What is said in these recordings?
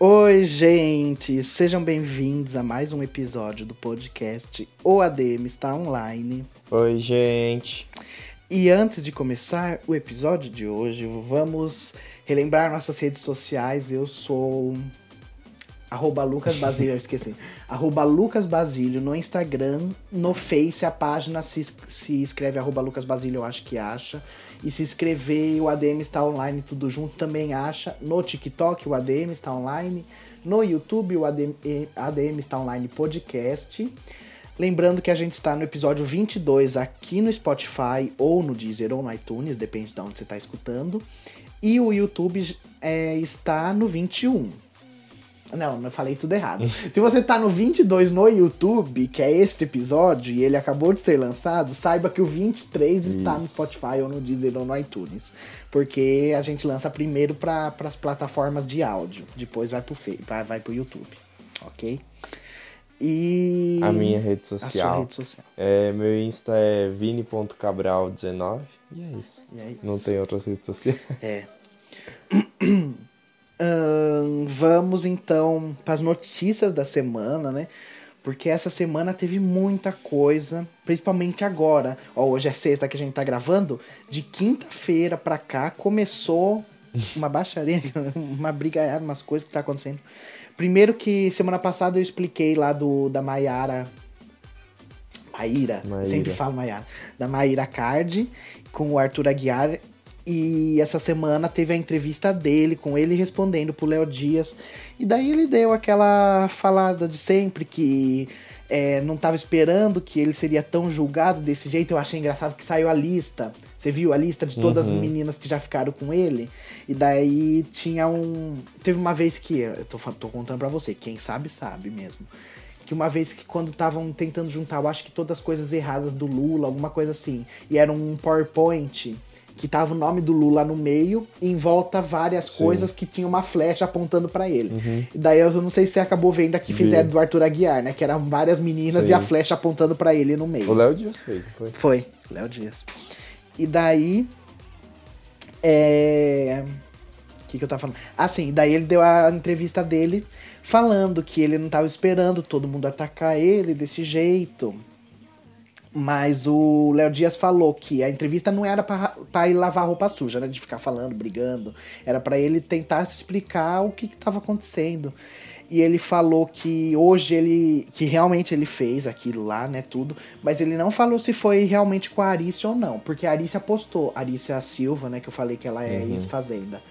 Oi, gente! Sejam bem-vindos a mais um episódio do podcast O ADM está online. Oi, gente. E antes de começar o episódio de hoje, vamos relembrar nossas redes sociais. Eu sou arroba Lucas Basílio, eu esqueci. arroba Lucas Basílio no Instagram, no Face, a página se, se escreve arroba Lucas Basílio, eu acho que acha. E se escrever o ADM está online, tudo junto, também acha. No TikTok, o ADM está online. No YouTube, o ADM, ADM está online podcast. Lembrando que a gente está no episódio 22 aqui no Spotify, ou no Deezer, ou no iTunes, depende de onde você está escutando. E o YouTube é, está no 21. Não, eu falei tudo errado. Se você tá no 22 no YouTube, que é este episódio, e ele acabou de ser lançado, saiba que o 23 Isso. está no Spotify ou no Deezer ou no iTunes. Porque a gente lança primeiro para as plataformas de áudio, depois vai pro, vai, vai pro YouTube, ok? E. A minha rede social. A sua rede social. É, meu Insta é vini.cabral19. E é isso. E é isso. Não tem outras redes sociais. É. vamos então para as notícias da semana, né? Porque essa semana teve muita coisa, principalmente agora. Ó, hoje é sexta que a gente tá gravando. De quinta-feira pra cá começou uma baixaria, uma brigaiada, umas coisas que tá acontecendo. Primeiro que semana passada eu expliquei lá do da Maiara. Maíra, sempre falo Maiara. Da Maíra Card com o Arthur Aguiar e essa semana teve a entrevista dele, com ele respondendo pro Léo Dias. E daí ele deu aquela falada de sempre que é, não estava esperando que ele seria tão julgado desse jeito. Eu achei engraçado que saiu a lista. Você viu a lista de todas uhum. as meninas que já ficaram com ele? E daí tinha um. Teve uma vez que. Eu tô, tô contando pra você, quem sabe, sabe mesmo. Que uma vez que quando estavam tentando juntar, eu acho que todas as coisas erradas do Lula, alguma coisa assim. E era um PowerPoint que tava o nome do Lula no meio, e em volta várias Sim. coisas que tinha uma flecha apontando para ele. Uhum. Daí eu não sei se você acabou vendo aqui fizeram do Arthur Aguiar, né? Que eram várias meninas Sim. e a flecha apontando para ele no meio. O Léo Dias fez, foi? Foi, Léo Dias. E daí. É. O que, que eu tava falando? Ah, sim, daí ele deu a entrevista dele falando que ele não tava esperando todo mundo atacar ele desse jeito. Mas o Léo Dias falou que a entrevista não era para ir lavar roupa suja, né? De ficar falando, brigando. Era para ele tentar se explicar o que estava acontecendo. E ele falou que hoje ele. que realmente ele fez aquilo lá, né? Tudo. Mas ele não falou se foi realmente com a Arícia ou não. Porque a Arícia postou. Arícia Silva, né? Que eu falei que ela é uhum. ex-fazenda.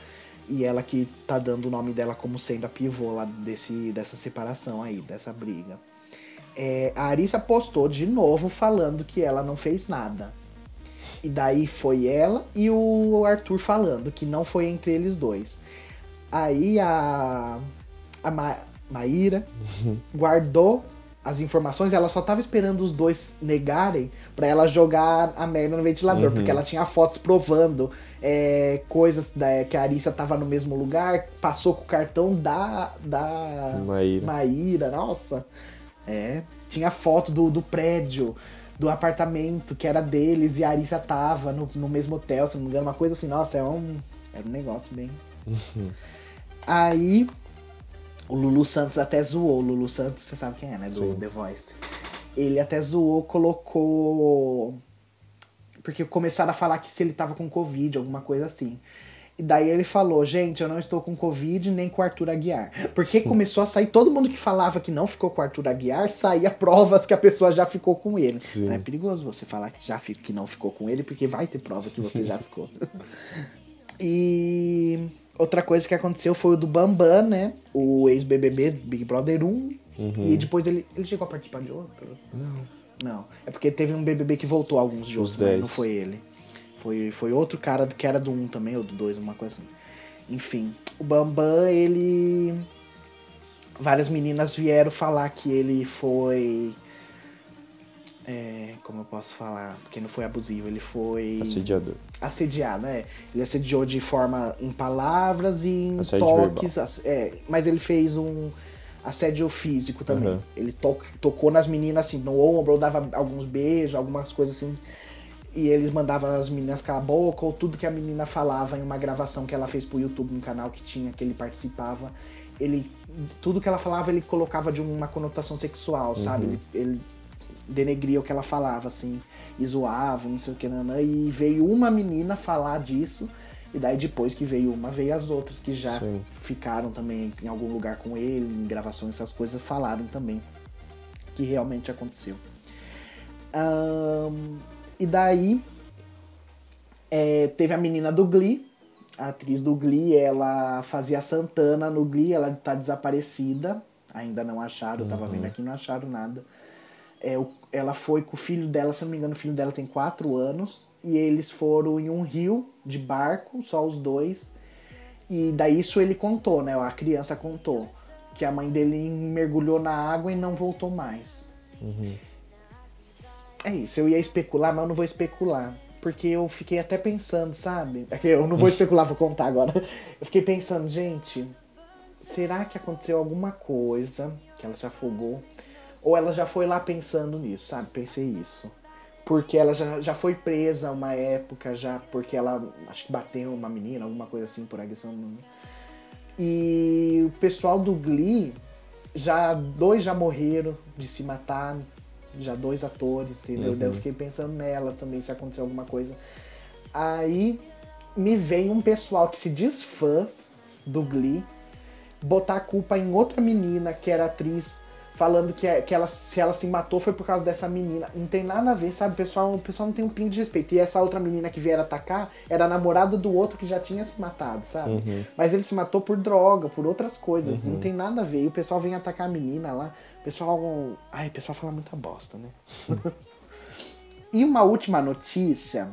E ela que tá dando o nome dela como sendo a pivô lá desse, dessa separação aí, dessa briga é, a Arissa postou de novo falando que ela não fez nada. E daí foi ela e o Arthur falando que não foi entre eles dois. Aí a, a Ma, Maíra uhum. guardou as informações, ela só tava esperando os dois negarem para ela jogar a merda no ventilador, uhum. porque ela tinha fotos provando é, coisas da, que a Arissa tava no mesmo lugar, passou com o cartão da, da Maíra. Maíra. Nossa, é, tinha foto do, do prédio, do apartamento que era deles e a Arissa tava no, no mesmo hotel, se não me engano, uma coisa assim, nossa, é um, era um negócio bem. Uhum. Aí o Lulu Santos até zoou. O Lulu Santos, você sabe quem é, né? Do Sim. The Voice. Ele até zoou, colocou. Porque começaram a falar que se ele tava com Covid, alguma coisa assim. E daí ele falou, gente, eu não estou com Covid nem com o Arthur Aguiar. Porque começou a sair, todo mundo que falava que não ficou com o Arthur Aguiar, saía provas que a pessoa já ficou com ele. Então é perigoso você falar que, já, que não ficou com ele, porque vai ter prova que você já ficou. e outra coisa que aconteceu foi o do Bambam, né? O ex-BBB Big Brother 1. Uhum. E depois ele, ele chegou a participar de outro? Não. Não. É porque teve um BBB que voltou alguns de outros, né? não foi ele. Foi, foi outro cara que era do 1 também, ou do 2, uma coisa assim. Enfim, o Bambam, ele. Várias meninas vieram falar que ele foi. É, como eu posso falar? Porque não foi abusivo, ele foi. Assediador. Assediado, é. Ele assediou de forma em palavras e em Assédio toques. É, mas ele fez um assédio físico também. Uhum. Ele to tocou nas meninas assim, no ombro, ou dava alguns beijos, algumas coisas assim e eles mandavam as meninas calar a boca, ou tudo que a menina falava em uma gravação que ela fez pro YouTube, no canal que tinha, que ele participava, ele. Tudo que ela falava, ele colocava de uma conotação sexual, uhum. sabe? Ele, ele, denegria o que ela falava, assim, e zoava, não sei o que, nanã, e veio uma menina falar disso. E daí depois que veio uma, veio as outras que já Sim. ficaram também em algum lugar com ele, em gravações, essas coisas, falaram também que realmente aconteceu. Um, e daí é, teve a menina do Glee, a atriz do Glee, ela fazia Santana no Glee, ela tá desaparecida, ainda não acharam, eu tava uhum. vendo aqui, não acharam nada. É, o, ela foi com o filho dela, se não me engano, o filho dela tem quatro anos, e eles foram em um rio de barco, só os dois. E daí isso ele contou, né? A criança contou que a mãe dele mergulhou na água e não voltou mais. Uhum. É isso, eu ia especular, mas eu não vou especular. Porque eu fiquei até pensando, sabe? É eu não vou especular, vou contar agora. Eu fiquei pensando, gente, será que aconteceu alguma coisa que ela se afogou? Ou ela já foi lá pensando nisso, sabe? Pensei isso. Porque ela já, já foi presa uma época, já porque ela acho que bateu uma menina, alguma coisa assim, por agressão. E o pessoal do Glee, já dois já morreram de se matar, já dois atores, entendeu? Uhum. Daí eu fiquei pensando nela também, se aconteceu alguma coisa. Aí me vem um pessoal que se diz fã do Glee botar a culpa em outra menina que era atriz falando que, que ela, se ela se matou foi por causa dessa menina. Não tem nada a ver, sabe? O pessoal, o pessoal não tem um pingo de respeito. E essa outra menina que vieram atacar era namorada do outro que já tinha se matado, sabe? Uhum. Mas ele se matou por droga, por outras coisas. Uhum. Não tem nada a ver. E o pessoal vem atacar a menina lá. O pessoal. Ai, o pessoal fala muita bosta, né? e uma última notícia.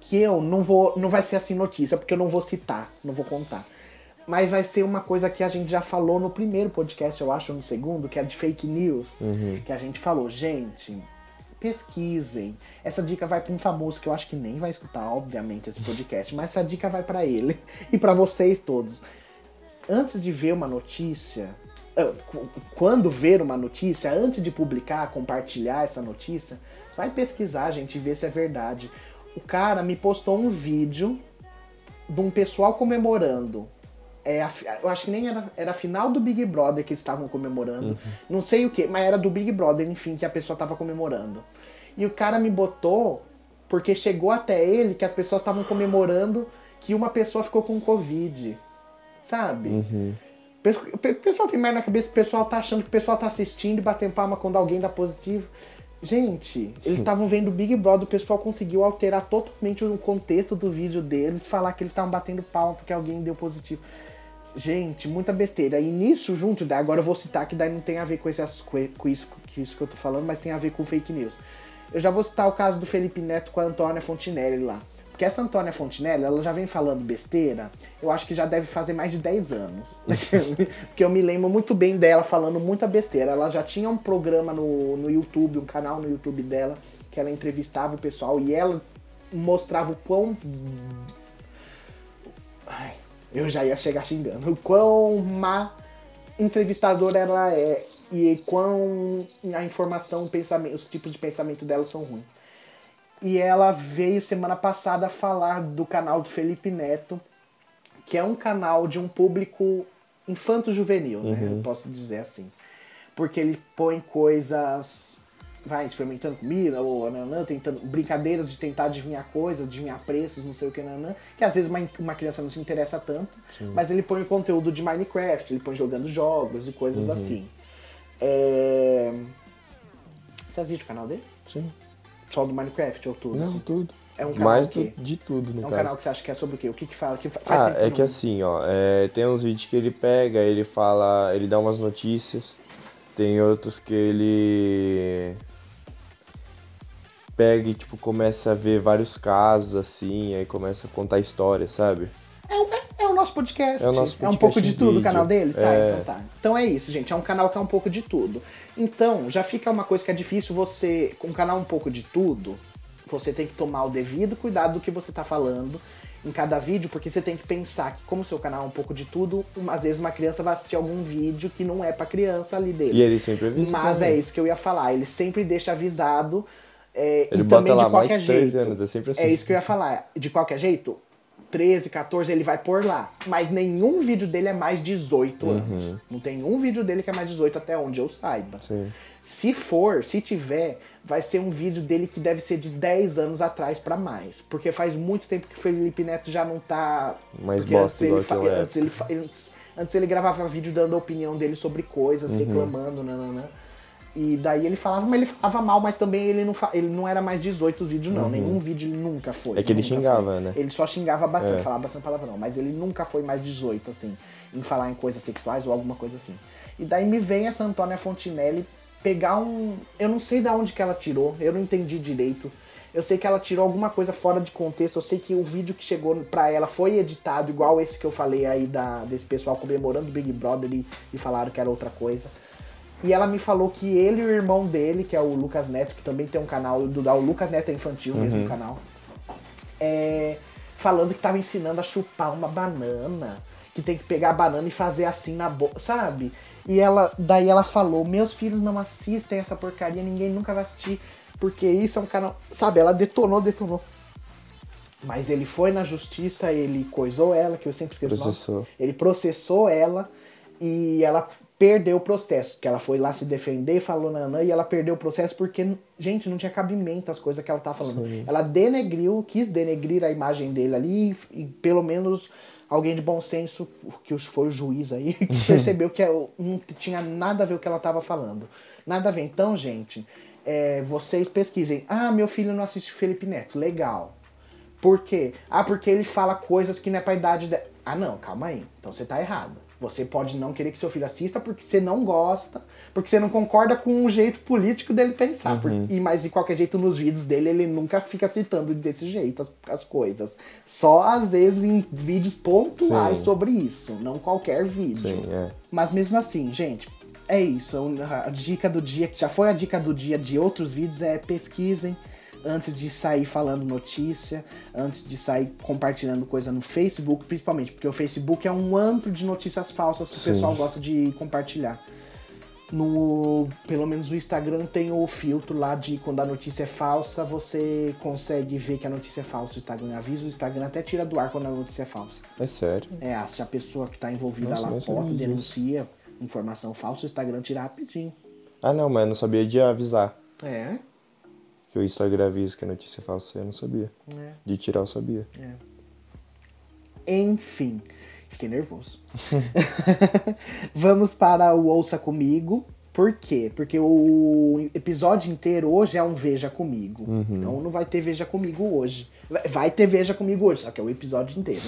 Que eu não vou. Não vai ser assim notícia, porque eu não vou citar, não vou contar mas vai ser uma coisa que a gente já falou no primeiro podcast, eu acho, no segundo, que é de fake news. Uhum. Que a gente falou, gente, pesquisem. Essa dica vai para um famoso que eu acho que nem vai escutar, obviamente, esse podcast, mas essa dica vai para ele e para vocês todos. Antes de ver uma notícia, ah, quando ver uma notícia, antes de publicar, compartilhar essa notícia, vai pesquisar, gente, e ver se é verdade. O cara me postou um vídeo de um pessoal comemorando é, eu acho que nem era, era a final do Big Brother que eles estavam comemorando. Uhum. Não sei o que, mas era do Big Brother, enfim, que a pessoa estava comemorando. E o cara me botou porque chegou até ele que as pessoas estavam comemorando que uma pessoa ficou com Covid. Sabe? Uhum. O pessoal tem mais na cabeça, o pessoal tá achando que o pessoal tá assistindo e batendo palma quando alguém dá positivo. Gente, eles estavam vendo o Big Brother, o pessoal conseguiu alterar totalmente o contexto do vídeo deles, falar que eles estavam batendo palma porque alguém deu positivo. Gente, muita besteira. E nisso, junto, agora eu vou citar que daí não tem a ver com, com isso, com isso que eu tô falando, mas tem a ver com fake news. Eu já vou citar o caso do Felipe Neto com a Antônia Fontinelli lá. Porque essa Antônia Fontinelli, ela já vem falando besteira, eu acho que já deve fazer mais de 10 anos. Porque eu me lembro muito bem dela falando muita besteira. Ela já tinha um programa no, no YouTube, um canal no YouTube dela, que ela entrevistava o pessoal e ela mostrava o quão. Ai, eu já ia chegar xingando. O quão má entrevistadora ela é e quão a informação, os tipos de pensamento dela são ruins. E ela veio semana passada falar do canal do Felipe Neto, que é um canal de um público infanto-juvenil, né? Uhum. Eu posso dizer assim. Porque ele põe coisas vai experimentando comida, ou nanã, tentando brincadeiras de tentar adivinhar coisas, adivinhar preços, não sei o que, nanã, que às vezes uma, uma criança não se interessa tanto, Sim. mas ele põe conteúdo de Minecraft, ele põe jogando jogos e coisas uhum. assim. É... Você assiste o canal dele? Sim. Só do Minecraft ou tudo? Não, assim? tudo. É um canal Mais do, de tudo, no É um caso. canal que você acha que é sobre o quê? O que que fala? Que faz ah, é que assim, ó, é, tem uns vídeos que ele pega, ele fala, ele dá umas notícias, tem outros que ele pega e, tipo, começa a ver vários casos, assim, aí começa a contar histórias, sabe? É, é, é o nosso podcast. É, o nosso podcast é um pouco de, de tudo o canal dele? Tá, é... então tá. Então é isso, gente. É um canal que é um pouco de tudo. Então, já fica uma coisa que é difícil você, com um canal um pouco de tudo, você tem que tomar o devido cuidado do que você tá falando em cada vídeo, porque você tem que pensar que, como o seu canal é um pouco de tudo, às vezes uma criança vai assistir algum vídeo que não é pra criança ali dele. E ele sempre avisa. Mas é também. é isso que eu ia falar. Ele sempre deixa avisado É, ele bota lá mais de 13 anos, é sempre assim. É isso que eu ia falar. De qualquer jeito, 13, 14, ele vai por lá. Mas nenhum vídeo dele é mais 18 uhum. anos. Não tem um vídeo dele que é mais 18 até onde eu saiba. Sim. Se for, se tiver, vai ser um vídeo dele que deve ser de 10 anos atrás para mais. Porque faz muito tempo que o Felipe Neto já não tá. Mais bosta antes ele, antes, ele, antes, antes ele gravava vídeo dando a opinião dele sobre coisas, uhum. reclamando, nananã. E daí ele falava, mas ele falava mal, mas também ele não, ele não era mais 18 os vídeos, não. Uhum. Nenhum vídeo ele nunca foi. É que ele xingava, foi. né? Ele só xingava bastante, é. falava bastante palavra não. Mas ele nunca foi mais 18, assim, em falar em coisas sexuais ou alguma coisa assim. E daí me vem essa Antônia Fontinelli pegar um. Eu não sei de onde que ela tirou, eu não entendi direito. Eu sei que ela tirou alguma coisa fora de contexto. Eu sei que o vídeo que chegou pra ela foi editado, igual esse que eu falei aí da, desse pessoal comemorando o Big Brother e, e falaram que era outra coisa. E ela me falou que ele e o irmão dele, que é o Lucas Neto, que também tem um canal, do, o Lucas Neto é infantil, uhum. mesmo canal, é, falando que tava ensinando a chupar uma banana, que tem que pegar a banana e fazer assim na boca, sabe? E ela, daí ela falou: Meus filhos não assistem essa porcaria, ninguém nunca vai assistir, porque isso é um canal. Sabe? Ela detonou, detonou. Mas ele foi na justiça, ele coisou ela, que eu sempre esqueço processou. Ele processou ela e ela perdeu o processo. Que ela foi lá se defender, falou nanã, e ela perdeu o processo porque, gente, não tinha cabimento as coisas que ela tá falando. Sim. Ela denegriu, quis denegrir a imagem dele ali, e, pelo menos alguém de bom senso, que foi o juiz aí, percebeu que não tinha nada a ver o que ela tava falando. Nada a ver. Então, gente, é, vocês pesquisem. Ah, meu filho não assiste Felipe Neto. Legal. Por quê? Ah, porque ele fala coisas que não é pra idade dela. Ah, não, calma aí. Então você tá errado. Você pode não querer que seu filho assista porque você não gosta, porque você não concorda com o jeito político dele pensar. Uhum. Porque, e, mas de qualquer jeito, nos vídeos dele, ele nunca fica citando desse jeito as, as coisas. Só às vezes em vídeos pontuais Sim. sobre isso, não qualquer vídeo. Sim, é. Mas mesmo assim, gente, é isso. A dica do dia, que já foi a dica do dia de outros vídeos, é pesquisem antes de sair falando notícia, antes de sair compartilhando coisa no Facebook, principalmente, porque o Facebook é um antro de notícias falsas que Sim. o pessoal gosta de compartilhar. No, pelo menos no Instagram tem o filtro lá de quando a notícia é falsa, você consegue ver que a notícia é falsa. O Instagram avisa, o Instagram até tira do ar quando a notícia é falsa. É sério? É, se a pessoa que está envolvida Nossa, lá posta, denuncia informação falsa, o Instagram tira rapidinho. Ah não, mas eu não sabia de avisar. É que o Instagram avisa que a notícia é falsa, eu não sabia. É. De tirar eu sabia. É. Enfim, fiquei nervoso. Vamos para o Ouça Comigo. Por quê? Porque o episódio inteiro hoje é um Veja Comigo. Uhum. Então não vai ter Veja Comigo hoje. Vai ter Veja Comigo hoje, só que é o episódio inteiro.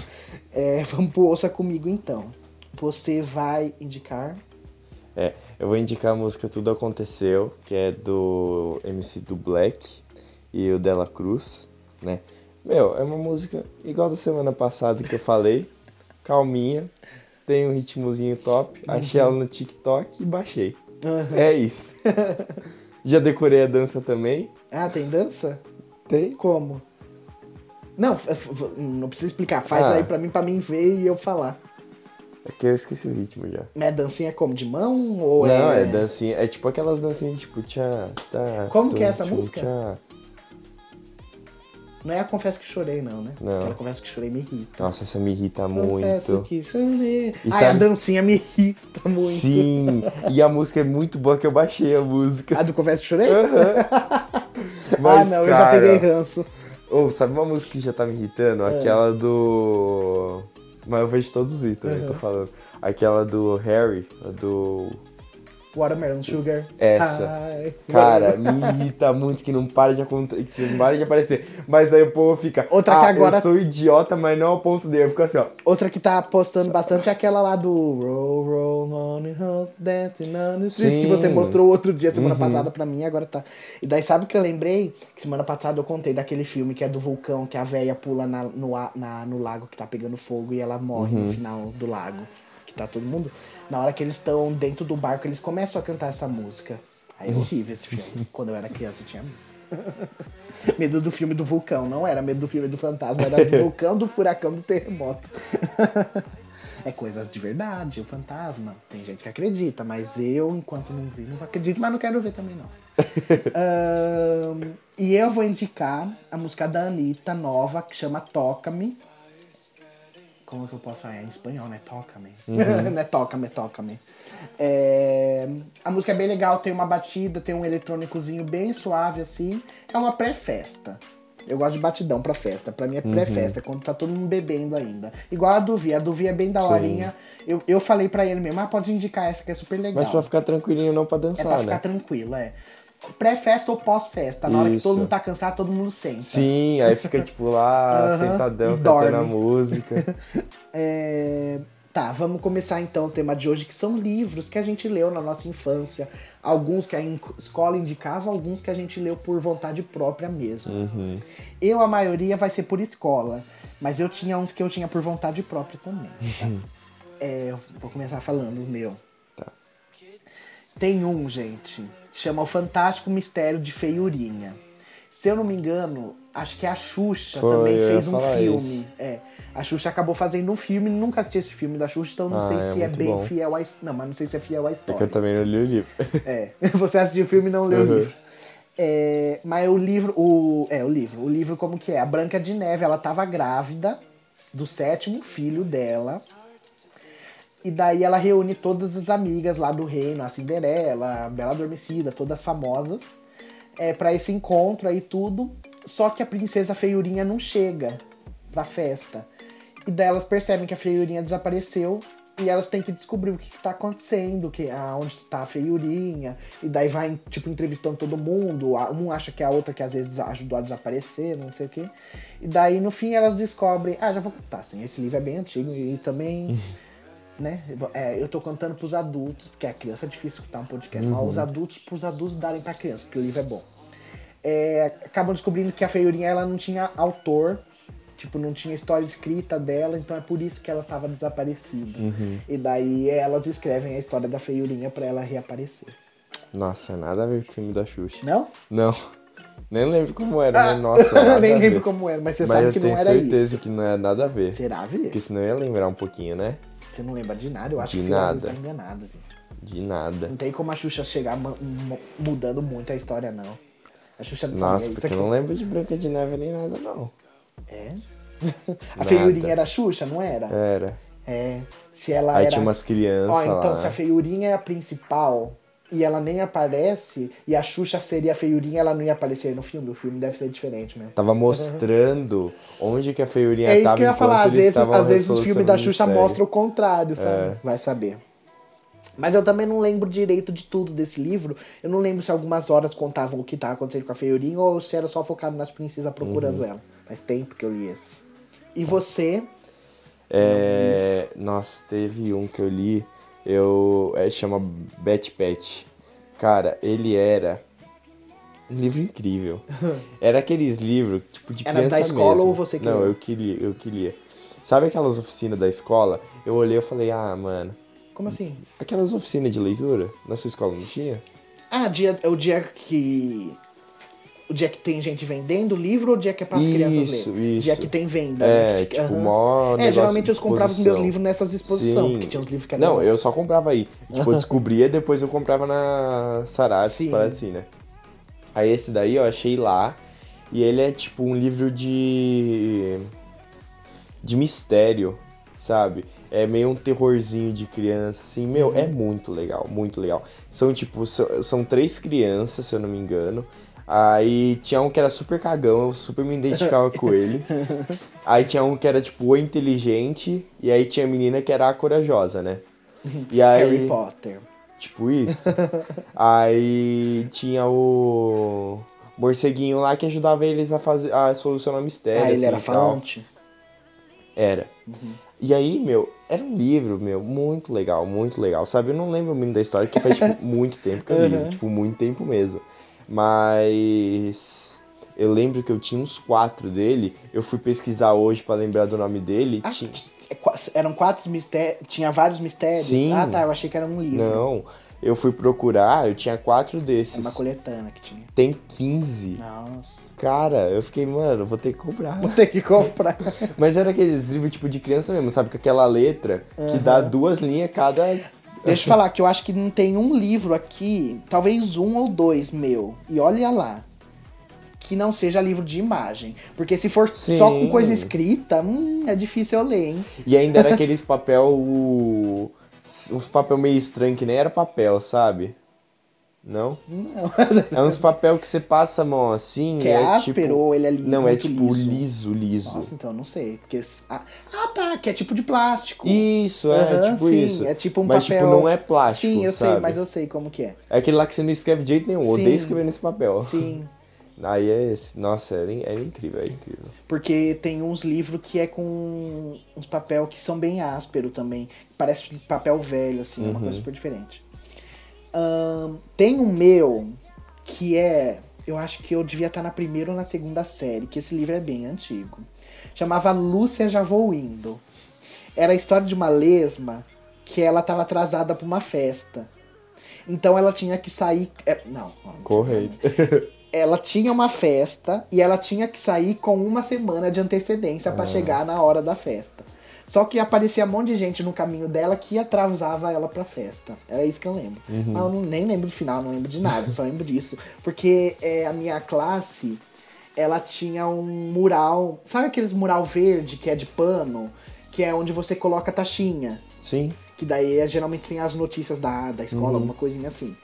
É, vamos pro Ouça Comigo então. Você vai indicar é, eu vou indicar a música Tudo Aconteceu, que é do MC do Black e o Dela Cruz, né? Meu, é uma música igual da semana passada que eu falei, calminha, tem um ritmozinho top, uhum. achei ela no TikTok e baixei. Uhum. É isso. Já decorei a dança também. Ah, tem dança? Tem. Como? Não, não precisa explicar. Faz ah. aí pra mim, pra mim ver e eu falar. É que eu esqueci o ritmo já. Mas é dancinha como? De mão? Ou Não, é... é dancinha. É tipo aquelas dancinhas tipo tchá, tá. Como que é essa música? Tchá. Não é a Confesso que Chorei, não, né? Não. Aquela Confesso que Chorei me irrita. Nossa, essa me irrita Confesso muito. Que chorei. E Ai, sabe... a dancinha me irrita muito. Sim, e a música é muito boa que eu baixei a música. A do Confesso que Chorei? Uhum. Mas, ah, não, cara... eu já peguei ranço. Ou, oh, sabe uma música que já tá me irritando? É. Aquela do... Mas eu vejo todos os itens, uhum. tô falando. Aquela do Harry, do. Watermelon Sugar. Essa. Ai. Cara, me irrita muito que não para de que não para de aparecer. Mas aí o povo fica. Outra ah, que agora. Eu sou idiota, mas não ao ponto dele. Eu fico assim, ó. Outra que tá postando bastante é aquela lá do Roll, Roll, Money House, Dancing on the Street, que você mostrou outro dia, semana uhum. passada pra mim, agora tá. E daí sabe o que eu lembrei? Que semana passada eu contei daquele filme que é do vulcão, que a véia pula na, no, na, no lago que tá pegando fogo e ela morre uhum. no final do lago tá todo mundo. Na hora que eles estão dentro do barco, eles começam a cantar essa música. Aí é horrível esse filme. Quando eu era criança, eu tinha medo do filme do vulcão. Não era medo do filme do fantasma, era do vulcão, do furacão, do terremoto. É coisas de verdade, o fantasma. Tem gente que acredita, mas eu, enquanto não vi, não acredito, mas não quero ver também, não. Ahn, e eu vou indicar a música da Anitta nova, que chama Toca-me. Como que eu posso falar? É em espanhol, né? Toca-me. não é toca-me, toca-me. É, A música é bem legal, tem uma batida, tem um eletrônicozinho bem suave, assim. É uma pré-festa. Eu gosto de batidão pra festa. Pra mim é pré-festa, quando tá todo mundo bebendo ainda. Igual a Duvi. A Duvi é bem da Sim. horinha. Eu, eu falei pra ele mesmo, ah, pode indicar essa que é super legal. Mas pra ficar tranquilinho, não pra É pra dançar, ficar né? tranquilo, é. Pré-festa ou pós-festa. Na hora que Isso. todo mundo tá cansado, todo mundo senta. Sim, aí fica tipo lá, Aham, sentadão, cantando a música. É, Tá, vamos começar então o tema de hoje, que são livros que a gente leu na nossa infância. Alguns que a escola indicava, alguns que a gente leu por vontade própria mesmo. Uhum. Eu, a maioria, vai ser por escola. Mas eu tinha uns que eu tinha por vontade própria também. tá? É, eu vou começar falando o meu. Tá. Tem um, gente, chama O Fantástico Mistério de Feiurinha. Se eu não me engano, acho que a Xuxa Foi, também fez um filme. isso. É, a Xuxa acabou fazendo um filme, nunca assisti esse filme da Xuxa, então não Ah, sei é se é bem bom. fiel à Não, mas não sei se é fiel à É história. que eu também não li o livro. É, você assistiu o filme e não leu o Uhum. livro. É, mas o livro, o, é, o livro, o livro como que é? A Branca de Neve, ela tava grávida do sétimo filho dela. E daí ela reúne todas as amigas lá do reino, a Cinderela, a Bela Adormecida, todas famosas, é, para esse encontro aí tudo. Só que a princesa Feiurinha não chega pra festa. E daí elas percebem que a Feiurinha desapareceu e elas têm que descobrir o que, que tá acontecendo, que aonde tá a Feiurinha. E daí vai, tipo, entrevistando todo mundo. Um acha que é a outra que às vezes ajudou a desaparecer, não sei o quê. E daí, no fim, elas descobrem... Ah, já vou contar, assim. Esse livro é bem antigo e também... né? É, eu tô contando pros adultos, porque a criança é difícil escutar um podcast, mas os adultos, pros adultos darem pra criança, porque o livro é bom. É, acabam descobrindo que a Feiurinha ela não tinha autor, tipo, não tinha história escrita dela, então é por isso que ela tava desaparecida. E daí elas escrevem a história da Feiurinha pra ela reaparecer. Nossa, nada a ver com o filme da Xuxa. Não? Não. Nem lembro como era, mas nossa, nada Nem a lembro como era, mas você Mas sabe eu que tenho não era certeza isso. que não é nada a ver. Será, Vi? Porque senão eu ia lembrar um pouquinho, né? Você não lembra de nada? Eu acho De que você nada. vezes tá enganado, Vi. De nada. Não tem como a Xuxa chegar mudando muito a história, não. A Xuxa não Nossa, fala, porque eu não lembro de Branca de Neve nem nada, não. É? a feiurinha era a Xuxa, não era? Era. É. Se ela Aí era. tinha umas crianças Ó, então lá. se a feiurinha é a principal e ela nem aparece, e a Xuxa seria a feiurinha, ela não ia aparecer no filme. O filme deve ser diferente mesmo. Tava mostrando onde que a feiurinha É isso que eu ia falar, às vezes, às vezes o filme da Xuxa mistério. mostra o contrário, sabe? É. Vai saber. Mas eu também não lembro direito de tudo desse livro. Eu não lembro se algumas horas contavam o que tava acontecendo com a Feiurinha ou se era só focado nas princesas procurando Uhum. ela. Faz tempo que eu li esse. E você? É, nossa, teve um que eu li, eu é, chama Betty Pet. Cara, ele era um livro incrível. Era aqueles livros tipo de Era da criança escola mesmo. ou você que Não, eu queria, eu queria. Sabe aquelas oficinas da escola? Eu olhei e falei: "Ah, mano, Como assim? aquelas oficinas de leitura na sua escola não tinha?" Ah, dia, é o dia que. O dia que tem gente vendendo livro ou o dia que é para as crianças Isso, lerem? isso. Dia que tem venda. É, né? tipo, Aham. mó É, geralmente eu comprava os meus livros nessas exposições, Sim. porque tinha uns livros que eram. Não, eu só comprava aí. Tipo, eu descobria e depois eu comprava na Saraiva, paradas assim, né? Aí esse daí eu achei lá. E ele é tipo um livro de. de mistério, sabe? É meio um terrorzinho de criança, assim. Meu, é muito legal, muito legal. São tipo, so- são três crianças, se eu não me engano. Aí tinha um que era super cagão, eu super me identificava com ele. Aí tinha um que era tipo inteligente, e aí tinha a menina que era a corajosa, né? E aí, Harry Potter. Tipo isso. aí tinha o morceguinho lá que ajudava eles a fazer a solucionar o mistério. ah, ele assim, era falante? Era. E aí, meu, era um livro, meu, muito legal, muito legal. Sabe, eu não lembro muito da história, porque faz, tipo, muito tempo que eu li. Uhum. Tipo, muito tempo mesmo. Mas... Eu lembro que eu tinha uns quatro dele. Eu fui pesquisar hoje pra lembrar do nome dele. Ah, tinha... é eram quatro mistérios. Tinha vários mistérios? Sim. Ah, tá. Eu achei que era um livro. Não. eu fui procurar, eu tinha quatro É desses. uma coletânea que tinha. Tem 15. Nossa. Cara, eu fiquei, mano, vou ter que comprar. Vou ter que comprar. Mas era aqueles livros tipo de criança mesmo, sabe? Com aquela letra que dá duas linhas cada. Deixa eu falar que eu acho que não tem um livro aqui, talvez um ou dois meu, e olha lá, que não seja livro de imagem. Porque se for só com Sim. coisa escrita, hum, é difícil eu ler, hein? E ainda era aqueles papel. Uns papel meio estranho que nem era papel, sabe? Não? Não. É uns papel que você passa a mão assim. Que é é áspero tipo... ou ele é li- Não, é tipo liso? liso, liso. Nossa, então não sei. Porque. Ah, ah, tá, que é tipo de plástico. Isso, é, Aham, tipo sim, isso. É tipo um mas papel. tipo, não é plástico, Sim, eu sabe? sei, mas eu sei como que é. É aquele lá que você não escreve de jeito nenhum. Eu Odeio Sim. escrever nesse papel. Sim. Aí é esse. Nossa, era, in- era incrível, era incrível. Porque tem uns livros que é com uns papel que são bem áspero também. Parece papel velho, assim, é uma coisa super diferente. Ahn, tem um meu que é. Eu acho que eu devia estar na primeira ou na segunda série, que esse livro é bem antigo. Chamava Lúcia Já Vou Indo. Era a história de uma lesma que ela estava atrasada para uma festa. Então ela tinha que sair. é, não, Correto. ela tinha uma festa e ela tinha que sair com uma semana de antecedência pra chegar na hora da festa. Só que aparecia um monte de gente no caminho dela que atrasava ela pra festa. Era isso que eu lembro. Mas eu não, nem lembro do final, não lembro de nada, só lembro disso. Porque é, a minha classe, ela tinha um mural. Sabe aqueles mural verde que é de pano? Que é onde você coloca a taxinha. Sim. Que daí é, geralmente tem as notícias da, da escola, alguma coisinha assim.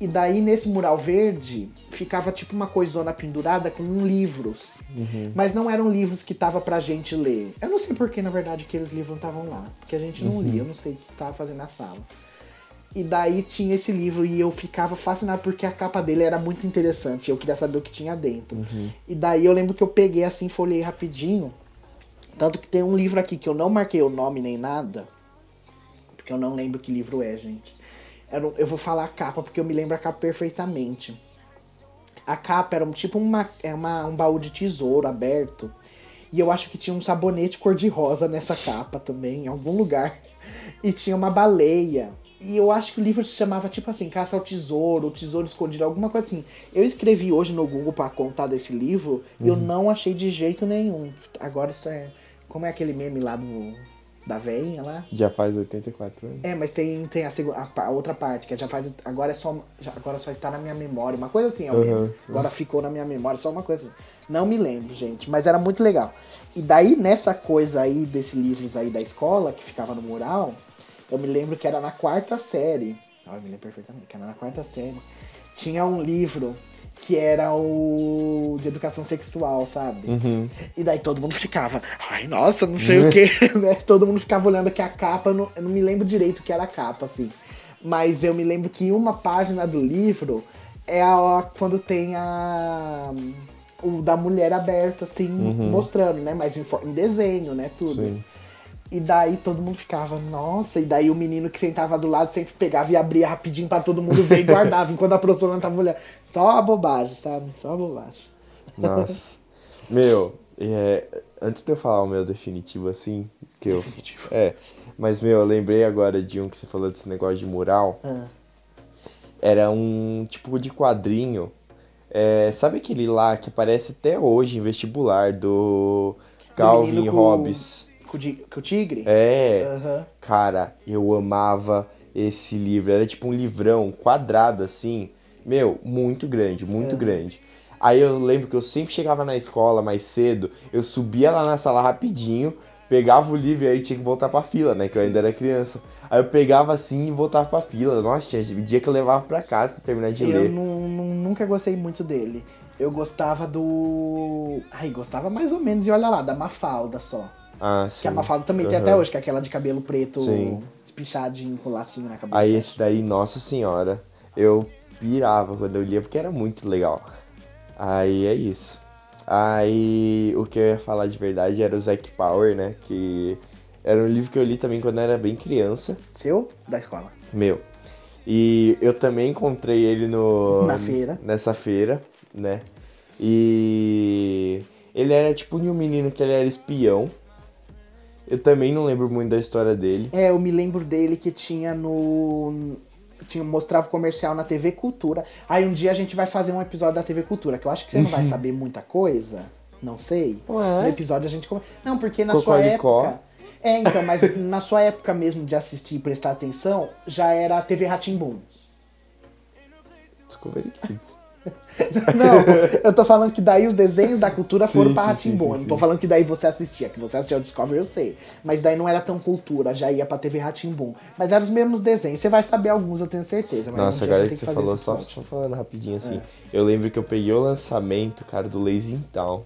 E daí nesse mural verde ficava tipo uma coisona pendurada com livros. Mas não eram livros que tava pra gente ler. Eu não sei porque, na verdade, aqueles livros não estavam lá. Porque a gente não lia, eu não sei o que tava fazendo na sala. E daí tinha esse livro e eu ficava fascinado porque a capa dele era muito interessante. Eu queria saber o que tinha dentro. E daí eu lembro que eu peguei assim, folhei rapidinho. Tanto que tem um livro aqui que eu não marquei o nome nem nada. Porque eu não lembro que livro é, gente. Era um- eu vou falar a capa porque eu me lembro a capa perfeitamente. A capa era um, tipo uma, é uma, um baú de tesouro aberto. E eu acho que tinha um sabonete cor-de-rosa nessa capa também, em algum lugar. E tinha uma baleia. E eu acho que o livro se chamava tipo assim, Caça ao Tesouro, Tesouro Escondido, alguma coisa assim. Eu escrevi hoje no Google pra contar desse livro e eu não achei de jeito nenhum. Agora isso é. Como é aquele meme lá do. Da veinha lá? Já faz 84 anos. É, mas tem, tem a, segu- a a outra parte, que já faz. Agora é só. já- agora só está na minha memória. Uma coisa assim, Uhum. Agora ficou na minha memória, só uma coisa. Não me lembro, gente. Mas era muito legal. E daí, nessa coisa aí, desses livros aí da escola, que ficava no mural, eu me lembro que era na quarta série. Ah, eu me lembro perfeitamente, que era na quarta série. Tinha um livro que era o de educação sexual, sabe? Uhum. E daí todo mundo ficava, ai, nossa, não sei o que, né? Todo mundo ficava olhando que a capa, eu não, eu não me lembro direito o que era a capa, assim. Mas eu me lembro que uma página do livro é a, quando tem a. O da mulher aberta, assim, mostrando, né? Mas em, em desenho, né? Tudo. Sim. E daí todo mundo ficava, nossa, e daí o menino que sentava do lado sempre pegava e abria rapidinho pra todo mundo ver e guardava, enquanto a professora não tava olhando. Só a bobagem, sabe? Só a bobagem. Nossa. meu, é, antes de eu falar o meu definitivo assim, que eu. Definitivo. É. Mas, meu, eu lembrei agora de um que você falou desse negócio de mural. Ah, Era um tipo de quadrinho. É, sabe aquele lá que aparece até hoje em vestibular do Calvin menino com- Hobbes? Com, o tigre? É. Aham. Cara, eu amava esse livro. Era tipo um livrão quadrado assim. Meu, muito grande, muito grande. Aí eu lembro que eu sempre chegava na escola mais cedo, eu subia lá na sala rapidinho, pegava o livro e aí tinha que voltar pra fila, né? Que eu ainda era criança. Aí eu pegava assim e voltava pra fila. Nossa, tinha dia que eu levava pra casa pra terminar de Eu ler. não- nunca gostei muito dele. Eu gostava do. Ai, gostava mais ou menos, e olha lá, da Mafalda só. Ah, sim. Que a Mafalda também tem Aham. até hoje, que é aquela de cabelo preto Sim. espichadinho com lacinho na cabeça. Aí esse daí, nossa senhora, eu pirava quando eu lia porque era muito legal. Aí é isso. Aí o que eu ia falar de verdade era o Zack Power, né? Que era um livro que eu li também quando eu era bem criança. Seu? Da escola. Meu. E eu também encontrei ele no. Na feira. Nessa feira, né? E ele era tipo de um menino que ele era espião. Eu também não lembro muito da história dele. É, eu me lembro dele que tinha no. tinha, mostrava o comercial na TV Cultura. Aí um dia a gente vai fazer um episódio da TV Cultura, que eu acho que você não vai saber muita coisa. Não sei. Ué? No episódio a gente. Não, porque na sua época. É, então, mas na sua época mesmo de assistir e prestar atenção, já era a TV Ratimbum. Discovery Kids. Não, eu tô falando que daí os desenhos da cultura foram Sim, pra Eu não tô falando que daí você assistia, que você assistia o Discovery, eu sei. Mas daí não era tão cultura, já ia pra TV Ratimbum. Mas eram os mesmos desenhos. Você vai saber alguns, eu tenho certeza. Mas Nossa, um agora gente que você falou, só, só falando rapidinho É. assim. Eu lembro que eu peguei o lançamento, cara, do Lazy Town.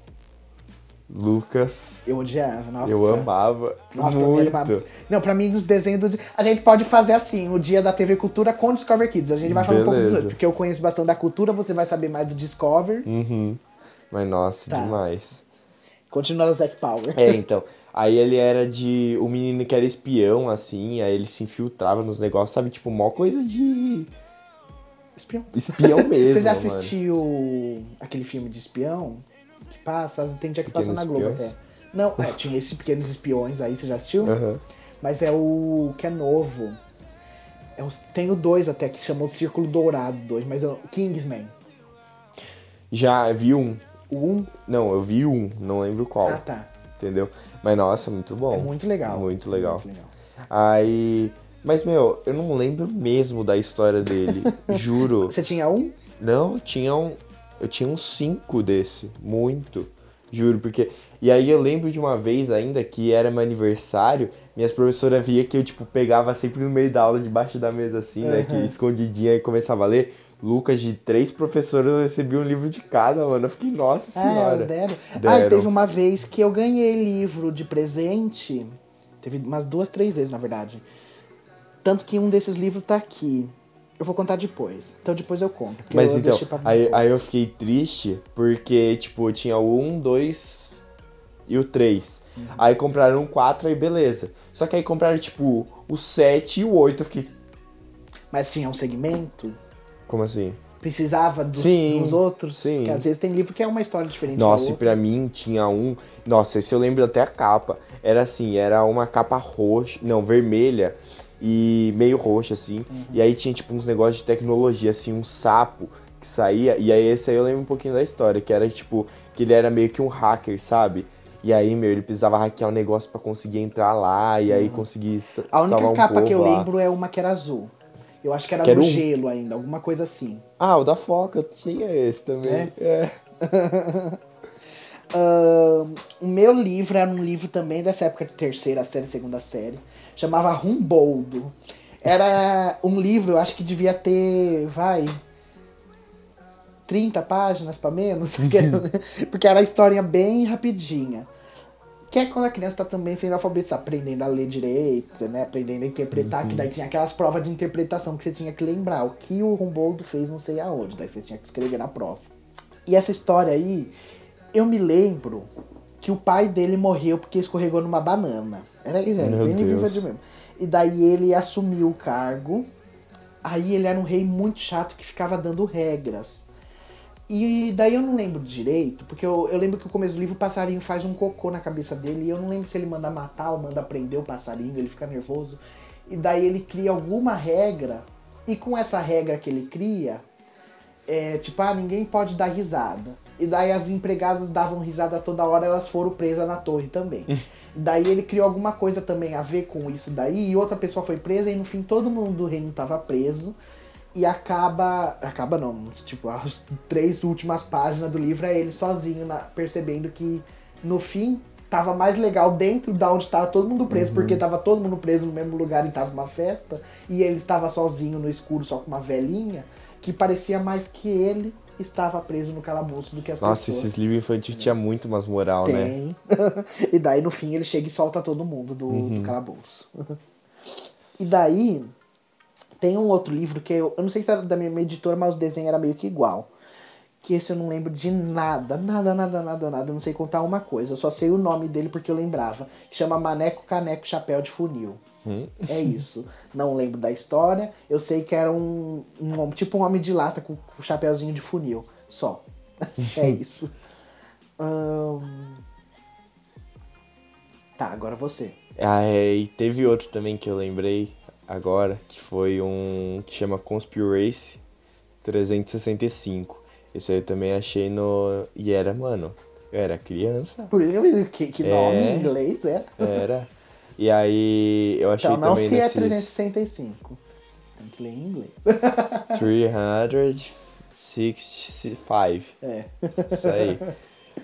Lucas. Eu odiava, nossa. Eu amava Nossa, pra mim muito. Não, pra mim, os desenhos do. A gente pode fazer assim, o dia da TV Cultura com Discover Kids. A gente vai falar um pouco dos dois, porque eu conheço bastante da cultura, você vai saber mais do Discover. Uhum. Mas nossa, Tá. demais. Continua o Zack Power. É, então. Aí ele era de. O menino que era espião, assim, aí ele se infiltrava nos negócios, sabe? Tipo, mó coisa de. Espião. Espião mesmo. Você já mano. assistiu aquele filme de espião? Passa, tem dia que passa Pequenos na Globo Espiões? até. Não, é, tinha esses pequenos espiões aí, você já assistiu? Aham. Mas é o que é novo. É o- tem o 2 até, que se chama o Círculo Dourado 2, mas é o Kingsman. Já vi um. O 1, um, Não, eu vi um, não lembro qual. ah tá. Entendeu? Mas nossa, muito bom. É muito legal. Muito legal. Muito legal. Aí. Mas, meu, eu não lembro mesmo da história dele. juro. Você tinha um? Não, tinha um. Eu tinha uns cinco desse. Muito. Juro, porque. E aí eu lembro de uma vez ainda que era meu aniversário, minhas professoras via que eu, tipo, pegava sempre no meio da aula, debaixo da mesa, assim, né? Que escondidinha e começava a ler. Lucas, de três professoras, eu recebi um livro de cada, mano. Eu fiquei, nossa Ah, elas senhora. deram. Deram. Ah, e teve uma vez que eu ganhei livro de presente. Teve umas duas, três vezes, na verdade. Tanto que um desses livros tá aqui. Eu vou contar depois. Então depois eu conto. Mas eu então, aí, aí eu fiquei triste porque, tipo, tinha o 1, 2 e o 3. Uhum. Aí compraram o 4, aí beleza. Só que aí compraram, tipo, o 7 e o 8. Eu fiquei, Mas tinha um segmento? como assim? Precisava dos, Sim, dos outros? sim. Porque às vezes tem livro que é uma história diferente Nossa, e pra mim tinha um. Nossa, esse eu lembro até a capa. Era assim, era uma capa roxa. Não, vermelha e meio roxa, assim. Uhum. E aí tinha, tipo, uns negócios de tecnologia, assim, um sapo que saía. E aí esse aí eu lembro um pouquinho da história, que era tipo, que ele era meio que um hacker, sabe? E aí, meu, ele precisava hackear um negócio pra conseguir entrar lá e aí conseguir Uhum. A única um capa que eu lá. lembro é uma que era azul. Eu acho que era Que no um- gelo ainda, alguma coisa assim. Ah, o da Foca, eu tinha esse também. É. Ahn, o meu livro era um livro também dessa época de terceira série, segunda série. Chamava Rumboldo. Era um livro, eu acho que devia ter, vai, 30 páginas pra menos. porque- porque era a historinha bem rapidinha. Que é quando a criança tá também sendo alfabetizada, aprendendo a ler direito, né? Aprendendo a interpretar, que daí tinha aquelas provas de interpretação que você tinha que lembrar. O que o Rumboldo fez não sei aonde, daí você tinha que escrever na prova. E essa história aí, eu me lembro que o pai dele morreu porque escorregou numa banana. Era isso, era Meu bem viva mesmo. E daí ele assumiu o cargo. Aí ele era um rei muito chato que ficava dando regras. E daí eu não lembro direito, porque eu, eu lembro que no começo do livro o passarinho faz um cocô na cabeça dele, e eu não lembro se ele manda matar ou manda prender o passarinho, ele fica nervoso. E daí ele cria alguma regra, e com essa regra que ele cria, é tipo, ah, ninguém pode dar risada. E daí as empregadas davam risada toda hora, elas foram presas na torre também. daí ele criou alguma coisa também a ver com isso daí, e outra pessoa foi presa, e no fim todo mundo do reino tava preso. E acaba. Acaba não, tipo, as três últimas páginas do livro é ele sozinho na- percebendo que no fim tava mais legal dentro da onde tava todo mundo preso, porque tava todo mundo preso no mesmo lugar e tava uma festa, e ele estava sozinho no escuro só com uma velhinha, que parecia mais que ele estava preso no calabouço do que as Nossa, pessoas. esses livros infantis tinha muito umas moral, né? Tem. e daí no fim ele chega e solta todo mundo do, Uhum. do calabouço. e daí tem um outro livro que eu, eu não sei se era da mesma editora, mas o desenho era meio que igual. Que esse eu não lembro de nada, nada, nada, nada, nada. Eu não sei contar uma coisa. Eu só sei o nome dele porque eu lembrava. Que chama Maneco Caneco Chapéu de Funil. Hum? É isso. Não lembro da história. Eu sei que era um, um tipo um homem de lata com, com chapéuzinho de funil. Só. É isso. Ahn, Tá, agora você. Ah, é, e teve outro também que eu lembrei. agora, que foi um que chama Conspiracy 365. Esse aí eu também achei no. E era, mano, eu era criança. Por isso que eu me- que, que nome É. em inglês é. Era. E aí eu achei Então não também se é nesses 365. Tem que ler em inglês. 365. É. Isso aí.